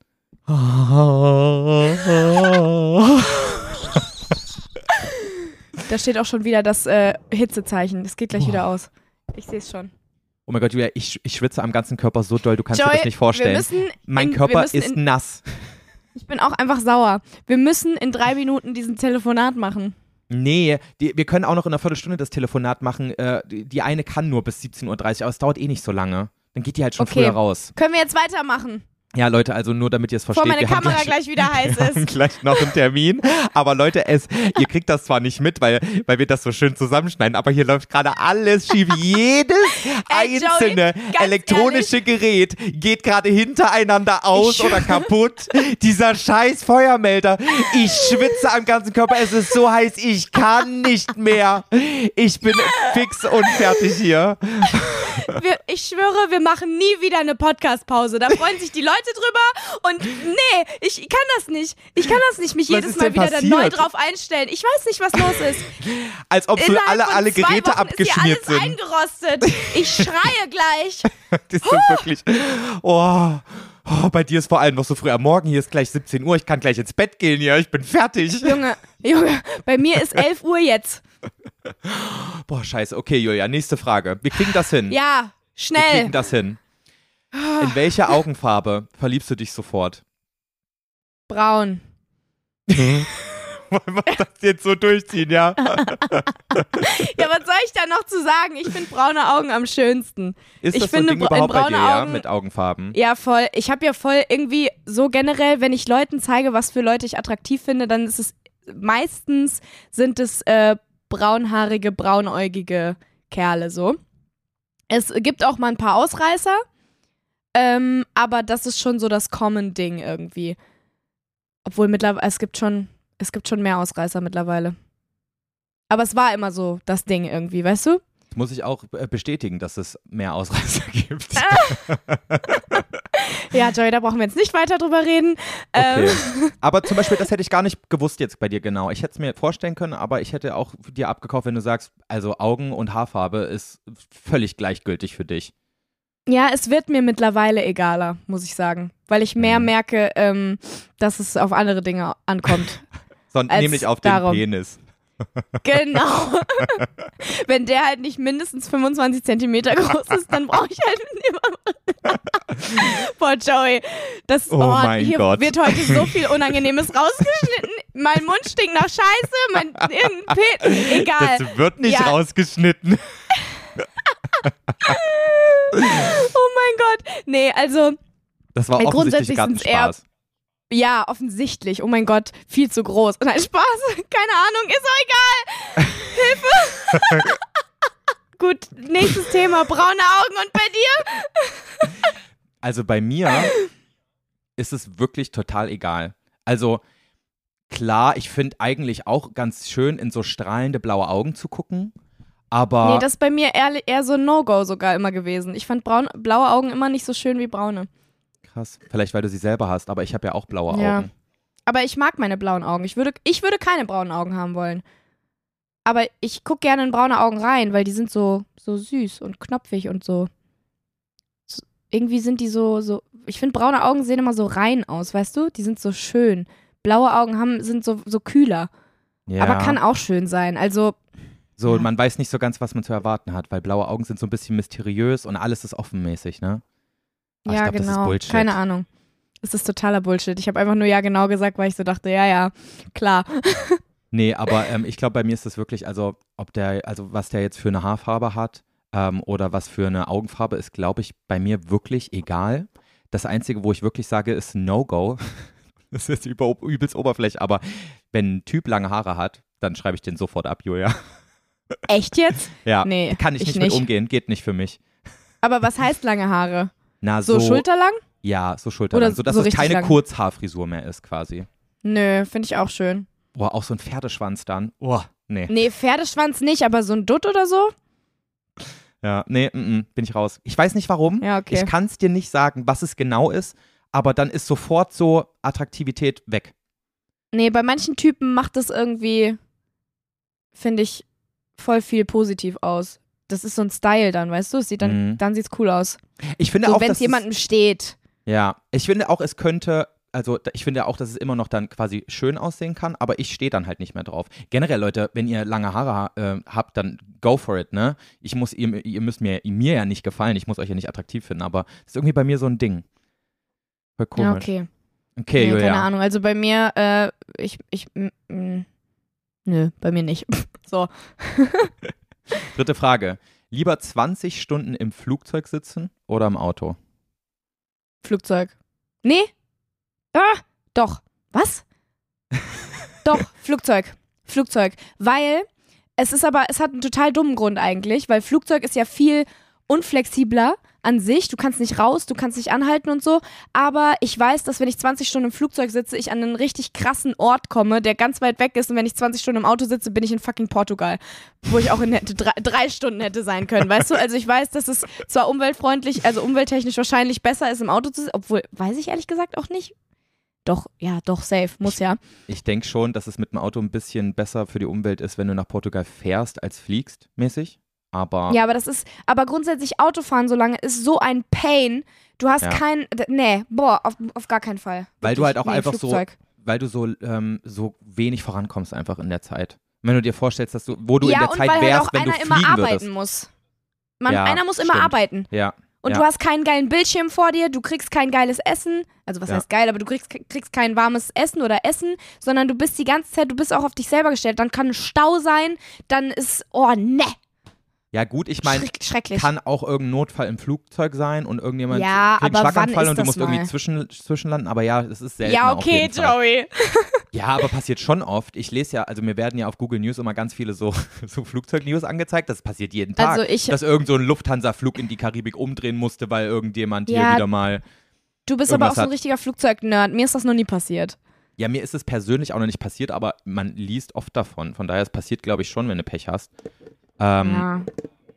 Da steht auch schon wieder das äh, Hitzezeichen. Das geht gleich Boah. wieder aus. Ich sehe es schon. Oh mein Gott, Julia, ich, ich schwitze am ganzen Körper so doll, du kannst dir Joy, das nicht vorstellen. Wir müssen mein in, Körper ist in, nass. Ich bin auch einfach sauer. Wir müssen in drei Minuten diesen Telefonat machen. Nee, die, wir können auch noch in einer Viertelstunde das Telefonat machen. Äh, die, die eine kann nur bis 17.30 Uhr, aber es dauert eh nicht so lange. Dann geht die halt schon Okay. früher raus. Können wir jetzt weitermachen? Ja, Leute, also nur damit ihr es versteht. Bevor meine haben Kamera gleich wieder heiß wir haben ist. gleich noch einen Termin. Aber Leute, es, ihr kriegt das zwar nicht mit, weil, weil wir das so schön zusammenschneiden, aber hier läuft gerade alles schief. Jedes Ey, Joey, einzelne ganz elektronische Gerät geht gerade hintereinander aus oder kaputt. Dieser scheiß Feuermelder. Ich schwitze am ganzen Körper. Es ist so heiß, ich kann nicht mehr. Ich bin fix und fertig hier. Wir, ich schwöre, wir machen nie wieder eine Podcast-Pause. Da freuen sich die Leute drüber. Und nee, ich kann das nicht. Ich kann das nicht, mich Was jedes Mal wieder da neu drauf einstellen. Ich weiß nicht, was los ist. Als ob so alle, alle Geräte Wochen abgeschmiert ist hier alles sind. eingerostet. Ich schreie gleich. Das sind wirklich. Oh, oh, bei dir ist vor allem noch so früh am Morgen. Hier ist gleich 17 Uhr. Ich kann gleich ins Bett gehen. Ja, ich bin fertig. Junge, Junge, bei mir ist 11 Uhr jetzt. Boah, scheiße. Okay, Julia, nächste Frage. Wir kriegen das hin. Ja, Wir schnell. kriegen das hin. In welche Augenfarbe verliebst du dich sofort? Braun. Wollen wir das jetzt so durchziehen, ja? Ja, was soll ich da noch zu sagen? Ich finde braune Augen am schönsten. Ist Ich das finde, so ein Ding überhaupt bei dir, ja? Augen- Mit Augenfarben? Ja, voll. Ich habe ja voll irgendwie so generell, wenn ich Leuten zeige, was für Leute ich attraktiv finde, dann ist es meistens sind es äh, braunhaarige, braunäugige Kerle so. Es gibt auch mal ein paar Ausreißer, ähm, aber das ist schon so das Common-Ding irgendwie. Obwohl mittlerweile, es gibt schon, es gibt schon mehr Ausreißer mittlerweile. Aber es war immer so das Ding irgendwie, weißt du? Das muss ich auch äh, bestätigen, dass es mehr Ausreißer gibt. Ja, Joey, da brauchen wir jetzt nicht weiter drüber reden. Okay. Ähm, Aber zum Beispiel, das hätte ich gar nicht gewusst jetzt bei dir genau. Ich hätte es mir vorstellen können, aber ich hätte auch dir abgekauft, wenn du sagst, also Augen- und Haarfarbe ist völlig gleichgültig für dich. Ja, es wird mir mittlerweile egaler, muss ich sagen. Weil ich mehr Mhm. merke, ähm, dass es auf andere Dinge ankommt. Als nämlich auf den darum. Penis. genau. Wenn der halt nicht mindestens 25 Zentimeter groß ist, dann brauche ich halt immer. Boah, Joey, das Oh mein hier Gott. wird heute so viel Unangenehmes rausgeschnitten. Mein Mund stinkt nach Scheiße, mein egal. Das wird nicht Ja. rausgeschnitten. Oh mein Gott. Nee, also Das war offensichtlich ein eher- Spaß. Ja, offensichtlich. Oh mein Gott, viel zu groß. Nein, Spaß. Keine Ahnung, ist auch egal. Hilfe. Gut, nächstes Thema. Braune Augen und bei dir? Also bei mir ist es wirklich total egal. Also klar, ich finde eigentlich auch ganz schön, in so strahlende blaue Augen zu gucken. Aber Nee, das ist bei mir eher, eher so ein No-Go sogar immer gewesen. Ich fand braun, blaue Augen immer nicht so schön wie braune. krass. Vielleicht, weil du sie selber hast, aber ich habe ja auch blaue Ja. Augen. Aber ich mag meine blauen Augen. Ich würde, ich würde keine braunen Augen haben wollen. Aber ich gucke gerne in braune Augen rein, weil die sind so, so süß und knopfig und so. so irgendwie sind die so, so. Ich finde, braune Augen sehen immer so rein aus, weißt du? Die sind so schön. Blaue Augen haben, sind so, so kühler. Ja. Aber kann auch schön sein. Also, So, Ja. man weiß nicht so ganz, was man zu erwarten hat, weil blaue Augen sind so ein bisschen mysteriös und alles ist offenmäßig, ne? Aber ja, ich glaub, genau. das ist Bullshit. Keine Ahnung. Es ist totaler Bullshit. Ich habe einfach nur ja genau gesagt, weil ich so dachte, ja, ja, klar. Nee, aber ähm, ich glaube, bei mir ist das wirklich, also ob der, also was der jetzt für eine Haarfarbe hat ähm, oder was für eine Augenfarbe ist, glaube ich, bei mir wirklich egal. Das Einzige, wo ich wirklich sage, ist No-Go. Das ist über, übelst Oberfläche, aber wenn ein Typ lange Haare hat, dann schreibe ich den sofort ab, Julia. Echt jetzt? Ja, Nee, kann ich, ich nicht mit nicht. umgehen, geht nicht für mich. Aber was heißt lange Haare? Na, So, so, schulterlang? Ja, so schulterlang, Oder sodass so es keine lang? Kurzhaarfrisur mehr ist quasi. Nö, finde ich auch schön. Boah, auch so ein Pferdeschwanz dann. Oh, nee. Nee, Pferdeschwanz nicht, aber so ein Dutt oder so? Ja, nee, mm, mm, bin ich raus. Ich weiß nicht warum. Ja, okay. Ich kann es dir nicht sagen, was es genau ist, aber dann ist sofort so Attraktivität weg. Nee, bei manchen Typen macht das irgendwie, finde ich, voll viel positiv aus. Das ist so ein Style dann, weißt du? Es sieht dann, Mhm. dann sieht's cool aus. Ich finde So, auch, wenn es jemandem steht. es, ja, ich finde auch, es könnte, also ich finde auch, dass es immer noch dann quasi schön aussehen kann, aber ich stehe dann halt nicht mehr drauf. Generell, Leute, wenn ihr lange Haare ha äh, habt, dann go for it, ne? Ich muss, ihr, ihr müsst mir, mir ja nicht gefallen, ich muss euch ja nicht attraktiv finden, aber das ist irgendwie bei mir so ein Ding. Voll komisch. Ja, okay. Okay, nee, Julia. keine Ahnung. Also bei mir, äh, ich, ich, mm, mm, nö, bei mir nicht. so. Dritte Frage. Lieber 20 Stunden im Flugzeug sitzen oder im Auto? Flugzeug. Nee? Ah, doch. Was? doch, Flugzeug. Flugzeug. Weil es ist aber, es hat einen total dummen Grund eigentlich, weil Flugzeug ist ja viel unflexibler an sich. Du kannst nicht raus, du kannst nicht anhalten und so. Aber ich weiß, dass wenn ich 20 Stunden im Flugzeug sitze, ich an einen richtig krassen Ort komme, der ganz weit weg ist. Und wenn ich 20 Stunden im Auto sitze, bin ich in fucking Portugal. Wo ich auch in hätte, drei, drei Stunden hätte sein können. Weißt du? Also ich weiß, dass es zwar umweltfreundlich, also umwelttechnisch wahrscheinlich besser ist, im Auto zu sitzen, obwohl, weiß ich ehrlich gesagt auch nicht. Doch, ja, doch, safe, muss ja. Ich denke schon, dass es mit dem Auto ein bisschen besser für die Umwelt ist, wenn du nach Portugal fährst als fliegst, mäßig. Aber Ja, aber das ist, aber grundsätzlich Autofahren so lange ist so ein Pain. Du hast Ja. kein, nee, boah, auf, auf gar keinen Fall. Weil du Wirklich. halt auch nee, einfach so- Flugzeug. weil du so, ähm, so wenig vorankommst einfach in der Zeit. Wenn du dir vorstellst, dass du, wo du ja, in der Zeit weil wärst, halt auch wenn du einer immer fliegen arbeiten würdest. muss. Man, Ja, einer muss immer stimmt. arbeiten. Ja, Und Ja. du hast keinen geilen Bildschirm vor dir, du kriegst kein geiles Essen. Also was Ja. heißt geil, aber du kriegst, kriegst kein warmes Essen oder Essen, sondern du bist die ganze Zeit, du bist auch auf dich selber gestellt. Dann kann ein Stau sein, dann ist, oh ne, ja gut, ich meine, kann auch irgendein Notfall im Flugzeug sein und irgendjemand Ja, kriegt einen Schlaganfall und du musst irgendwie mal? zwischen, zwischenlanden, aber ja, es ist selten ja, okay. Joey. Ja, aber passiert schon oft. Ich lese ja, also mir werden ja auf Google News immer ganz viele so, so Flugzeug-News angezeigt. Das passiert jeden Tag. Also ich- dass irgend so ein Lufthansa-Flug in die Karibik umdrehen musste, weil irgendjemand hier Ja, wieder mal. Du bist aber auch so ein richtiger Flugzeug-Nerd. Mir ist das noch nie passiert. Ja, mir ist es persönlich auch noch nicht passiert, aber man liest oft davon. Von daher, es passiert, glaube ich, schon, wenn du Pech hast. Ähm, ja.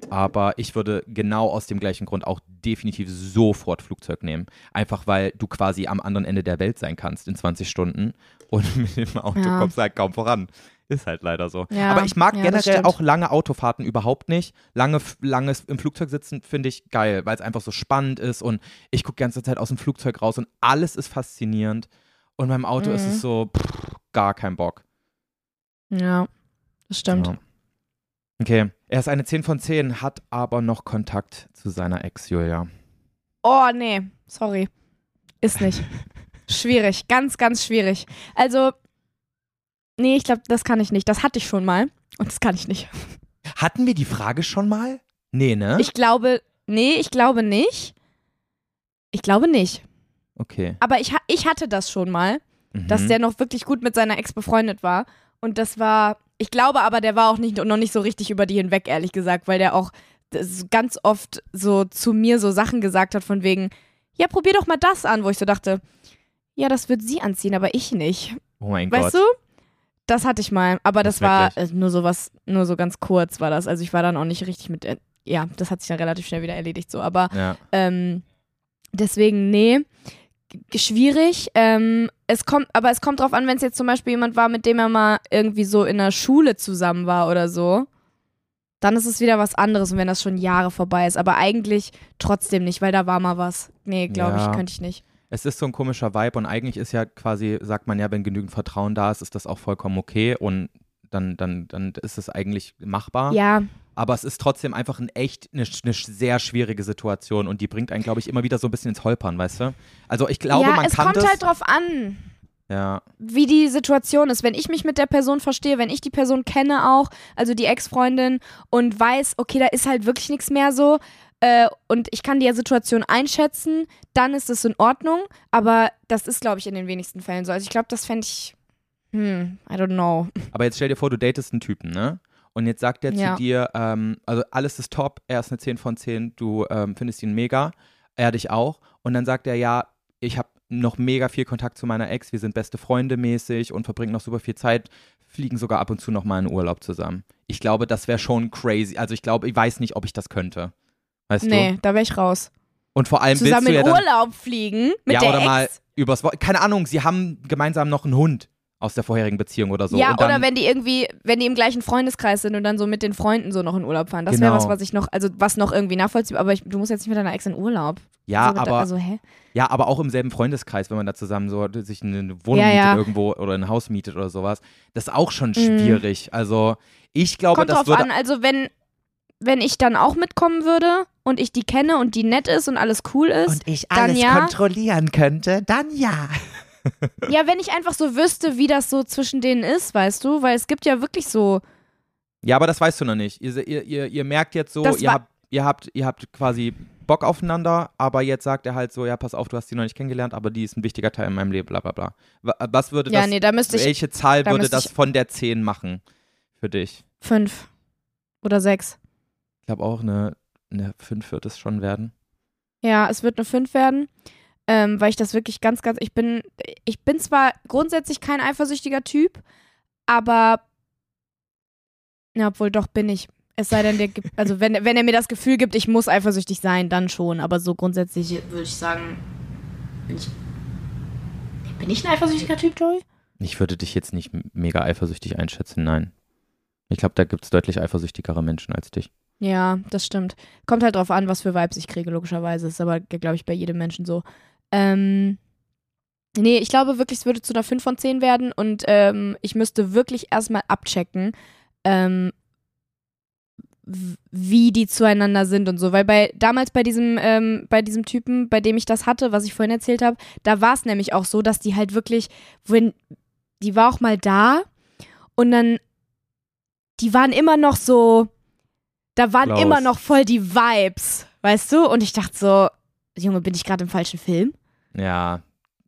Aber ich würde genau aus dem gleichen Grund auch definitiv sofort Flugzeug nehmen. Einfach weil du quasi am anderen Ende der Welt sein kannst in 20 Stunden und mit dem Auto Ja. kommst du halt kaum voran. Ist halt leider so. Ja, Aber ich mag ja, generell auch lange Autofahrten überhaupt nicht. Lange, langes im Flugzeug sitzen finde ich geil, weil es einfach so spannend ist und ich gucke die ganze Zeit aus dem Flugzeug raus und alles ist faszinierend. Und beim Auto ist Mhm. es so pff, gar kein Bock. Ja, das stimmt. Okay, er ist eine 10 von 10, hat aber noch Kontakt zu seiner Ex, Julia. Oh, nee, sorry. Ist nicht. schwierig, ganz, ganz schwierig. Also, nee, ich glaube, das kann ich nicht. Das hatte ich schon mal und das kann ich nicht. Hatten wir die Frage schon mal? Nee, ne? Ich glaube, nee, ich glaube nicht. Ich glaube nicht. okay. Aber ich, ha- ich hatte das schon mal, Mhm. dass der noch wirklich gut mit seiner Ex befreundet war. Und das war, ich glaube aber, der war auch nicht, noch nicht so richtig über die hinweg, ehrlich gesagt, weil der auch ganz oft so zu mir so Sachen gesagt hat, von wegen, ja, probier doch mal das an, wo ich so dachte, ja, das wird sie anziehen, aber ich nicht. oh mein Weißt Gott. du? Das hatte ich mal, aber das, Das war wirklich? nur so was, nur so ganz kurz war das. Also ich war dann auch nicht richtig mit, äh, ja, das hat sich dann relativ schnell wieder erledigt so, aber Ja. ähm, deswegen, nee, schwierig. Ähm, es kommt, aber es kommt drauf an, wenn es jetzt zum Beispiel jemand war, mit dem er mal irgendwie so in der Schule zusammen war oder so. Dann ist es wieder was anderes, und wenn das schon Jahre vorbei ist. Aber eigentlich trotzdem nicht, weil da war mal was. Nee, glaube Ja. ich, könnte ich nicht. Es ist so ein komischer Vibe und eigentlich ist ja quasi, sagt man ja, wenn genügend Vertrauen da ist, ist das auch vollkommen okay und dann, dann, dann ist es eigentlich machbar. Ja, Aber es ist trotzdem einfach ein echt eine, eine sehr schwierige Situation und die bringt einen, glaube ich, immer wieder so ein bisschen ins Holpern, weißt du? Also ich glaube, ja man es kann kommt das. halt drauf an. ja, wie die Situation ist. Wenn ich mich mit der Person verstehe, wenn ich die Person kenne auch, also die Ex-Freundin und weiß, okay, da ist halt wirklich nichts mehr so äh, und ich kann die Situation einschätzen, dann ist es in Ordnung. Aber das ist, glaube ich, in den wenigsten Fällen so. Also ich glaube, das fände ich, hm, I don't know. aber jetzt stell dir vor, du datest einen Typen, ne? Und jetzt sagt er Ja. zu dir, ähm, also alles ist top, er ist eine 10 von 10, du ähm, findest ihn mega, er dich auch. Und dann sagt er, ja, ich habe noch mega viel Kontakt zu meiner Ex, wir sind beste Freunde mäßig und verbringen noch super viel Zeit, fliegen sogar ab und zu noch mal in Urlaub zusammen. Ich glaube, das wäre schon crazy. Also ich glaube, ich weiß nicht, ob ich das könnte. Weißt nee, du? da wäre ich raus. Und vor allem Zusammen willst du ja in Urlaub fliegen mit ja, der oder Ex. mal übers Wo keine Ahnung, sie haben gemeinsam noch einen Hund aus der vorherigen Beziehung oder so. ja, und dann, oder wenn die irgendwie, wenn die im gleichen Freundeskreis sind und dann so mit den Freunden so noch in Urlaub fahren. Das wäre Genau. was, was ich noch, also was noch irgendwie nachvollziehbar, aber ich, du musst jetzt nicht mit deiner Ex in Urlaub. ja, so, aber Also, hä? Ja, aber auch im selben Freundeskreis, wenn man da zusammen so sich eine Wohnung Ja, mietet ja. irgendwo oder ein Haus mietet oder sowas. Das ist auch schon schwierig. Also ich glaube, Kommt das drauf würde. an, also wenn, wenn ich dann auch mitkommen würde und ich die kenne und die nett ist und alles cool ist, Und ich Dann alles ja. kontrollieren könnte, dann ja. Ja, wenn ich einfach so wüsste, wie das so zwischen denen ist, weißt du? Weil es gibt ja wirklich so. Ja, aber das weißt du noch nicht. Ihr, ihr, ihr, ihr merkt jetzt so, ihr habt, ihr, habt, ihr habt quasi Bock aufeinander, aber jetzt sagt er halt so, ja, pass auf, du hast die noch nicht kennengelernt, aber die ist ein wichtiger Teil in meinem Leben, bla bla bla. Wa- Was würde Ja, das, nee, da müsste ich welche Zahl würde das von der 10 machen für dich? fünf oder sechs. Ich glaube auch eine, eine 5 wird es schon werden. Ja, es wird eine 5 werden, ähm, weil ich das wirklich ganz, ganz. Ich bin, ich bin zwar grundsätzlich kein eifersüchtiger Typ, aber. Ja, obwohl doch bin ich. Es sei denn, der gibt, also wenn, wenn er mir das Gefühl gibt, ich muss eifersüchtig sein, dann schon. Aber so grundsätzlich würde ich sagen, bin ich. Bin ich ein eifersüchtiger Typ, Joey? Ich würde dich jetzt nicht mega eifersüchtig einschätzen, nein. Ich glaube, da gibt es deutlich eifersüchtigere Menschen als dich. Ja, das stimmt. Kommt halt drauf an, was für Vibes ich kriege, logischerweise. Ist aber, glaube ich, bei jedem Menschen so. Ähm, nee, ich glaube wirklich, es würde zu einer 5 von 10 werden und ähm, ich müsste wirklich erstmal abchecken, ähm, wie die zueinander sind und so. Weil bei damals bei diesem, ähm, bei diesem Typen, bei dem ich das hatte, was ich vorhin erzählt habe, da war es nämlich auch so, dass die halt wirklich, wenn, die war auch mal da und dann, die waren immer noch so, da waren Klaus. immer noch voll die Vibes, weißt du? Und ich dachte so, Junge, bin ich gerade im falschen Film? Ja,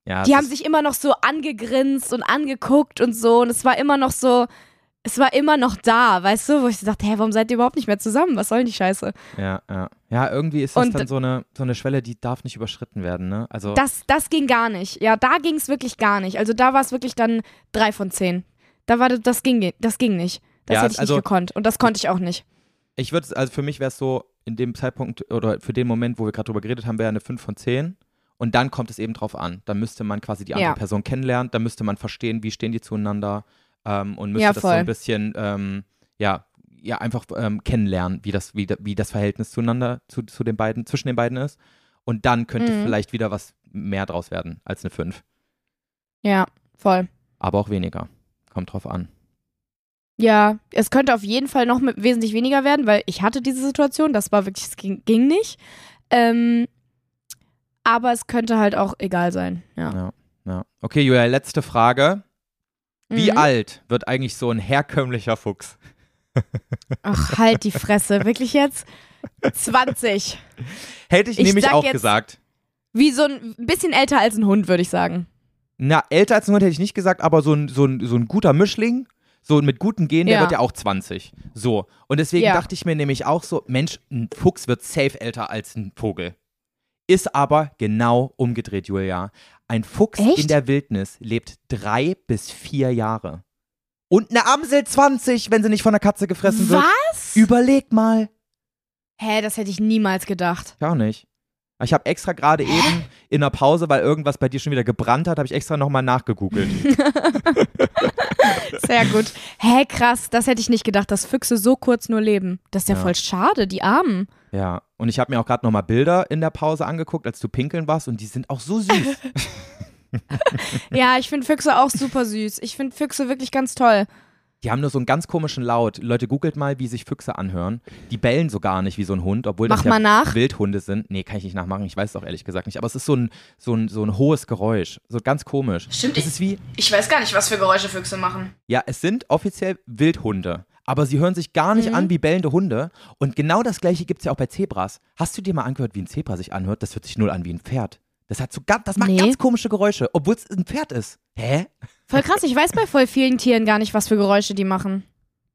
ja. Die haben sich immer noch so angegrinst und angeguckt und so. Und es war immer noch so, es war immer noch da, weißt du? Wo ich dachte, hä, warum seid ihr überhaupt nicht mehr zusammen? Was soll denn die Scheiße? Ja, ja. Ja, irgendwie ist das Und- dann so eine, so eine Schwelle, die darf nicht überschritten werden, ne? Also, Das, das ging gar nicht. Ja, da ging es wirklich gar nicht. Also da war es wirklich dann drei von zehn. Da war das, das ging, das ging nicht. Das Ja, hätte ich also- nicht gekonnt. Und das konnte ich auch nicht. ich würde, also für mich wäre es so, in dem Zeitpunkt oder für den Moment, wo wir gerade drüber geredet haben, wäre eine 5 von 10. Und dann kommt es eben drauf an. Dann müsste man quasi die andere Ja. Person kennenlernen, dann müsste man verstehen, wie stehen die zueinander ähm, und müsste Ja, das so ein bisschen, ähm, ja, ja, einfach ähm, kennenlernen, wie das, wie, wie das Verhältnis zueinander, zu, zu den beiden, zwischen den beiden ist. Und dann könnte Mhm. vielleicht wieder was mehr draus werden als eine 5. Ja, voll. Aber auch weniger. Kommt drauf an. Ja, es könnte auf jeden Fall noch mit wesentlich weniger werden, weil ich hatte diese Situation, das war wirklich, es ging, ging nicht. Ähm, aber es könnte halt auch egal sein. Ja. Ja, ja. Okay, Julia, letzte Frage. Wie Mhm. alt wird eigentlich so ein herkömmlicher Fuchs? Ach, halt die Fresse. Wirklich jetzt? 20. Hätte ich, Ich nämlich auch gesagt. Wie so ein ein bisschen älter als ein Hund, würde ich sagen. Na, älter als ein Hund hätte ich nicht gesagt, aber so ein, so ein, so ein guter Mischling, so mit guten Genen, der Ja. wird ja auch 20. So. Und deswegen Ja. dachte ich mir nämlich auch so, Mensch, ein Fuchs wird safe älter als ein Vogel. Ist aber genau umgedreht, Julia. Ein Fuchs Echt? in der Wildnis lebt drei bis vier Jahre. Und eine Amsel 20, wenn sie nicht von der Katze gefressen wird. Was? Überleg mal. Hä, das hätte ich niemals gedacht. Auch nicht. Ich habe extra gerade eben in der Pause, weil irgendwas bei dir schon wieder gebrannt hat, habe ich extra nochmal nachgegoogelt. Sehr gut. Hä, krass, das hätte ich nicht gedacht, dass Füchse so kurz nur leben. Das ist ja, Ja. voll schade, die Armen. ja, und ich habe mir auch gerade nochmal Bilder in der Pause angeguckt, als du pinkeln warst und die sind auch so süß. Ja, ich finde Füchse auch super süß. Ich finde Füchse wirklich ganz toll. Die haben nur so einen ganz komischen Laut. Leute, googelt mal, wie sich Füchse anhören. Die bellen so gar nicht wie so ein Hund, obwohl das Mach ja mal nach. Wildhunde sind. Nee, kann ich nicht nachmachen. Ich weiß es auch ehrlich gesagt nicht. Aber es ist so ein, so ein, so ein hohes Geräusch. So ganz komisch. Stimmt, Es ist wie, Ich weiß gar nicht, was für Geräusche Füchse machen. Ja, es sind offiziell Wildhunde. Aber sie hören sich gar nicht Mhm. an wie bellende Hunde. Und genau das gleiche gibt es ja auch bei Zebras. Hast du dir mal angehört, wie ein Zebra sich anhört? Das hört sich null an wie ein Pferd. Das hat so ganz, das macht Nee. ganz komische Geräusche, obwohl es ein Pferd ist. Hä? Voll krass, ich weiß bei voll vielen Tieren gar nicht, was für Geräusche die machen.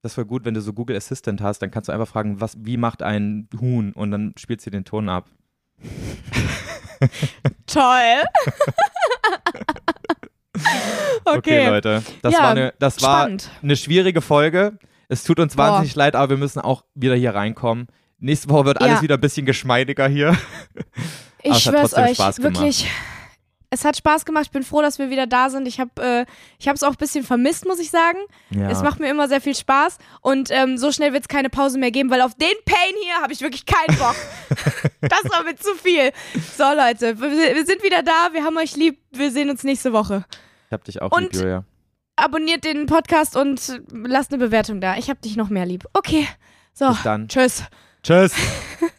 Das wäre gut, wenn du so Google Assistant hast, dann kannst du einfach fragen, was, wie macht ein Huhn? Und dann spielt sie den Ton ab. Toll. okay. Leute. Das, Ja, war, eine, das war eine schwierige Folge. Es tut uns Boah. wahnsinnig leid, aber wir müssen auch wieder hier reinkommen. Nächste Woche wird alles Ja. wieder ein bisschen geschmeidiger hier. Ich Aber schwör's euch, wirklich. Es hat Spaß gemacht. Ich bin froh, dass wir wieder da sind. Ich habe äh, ich es auch ein bisschen vermisst, muss ich sagen. Ja. Es macht mir immer sehr viel Spaß. Und ähm, so schnell wird es keine Pause mehr geben, weil auf den Pain hier habe ich wirklich keinen Bock. das war mir zu viel. So, Leute, wir, wir sind wieder da. Wir haben euch lieb. Wir sehen uns nächste Woche. Ich hab dich auch Und- lieb, Julia. Abonniert den Podcast und lasst eine Bewertung da. Ich hab dich noch mehr lieb. Okay. So. Bis dann. Tschüss. Tschüss.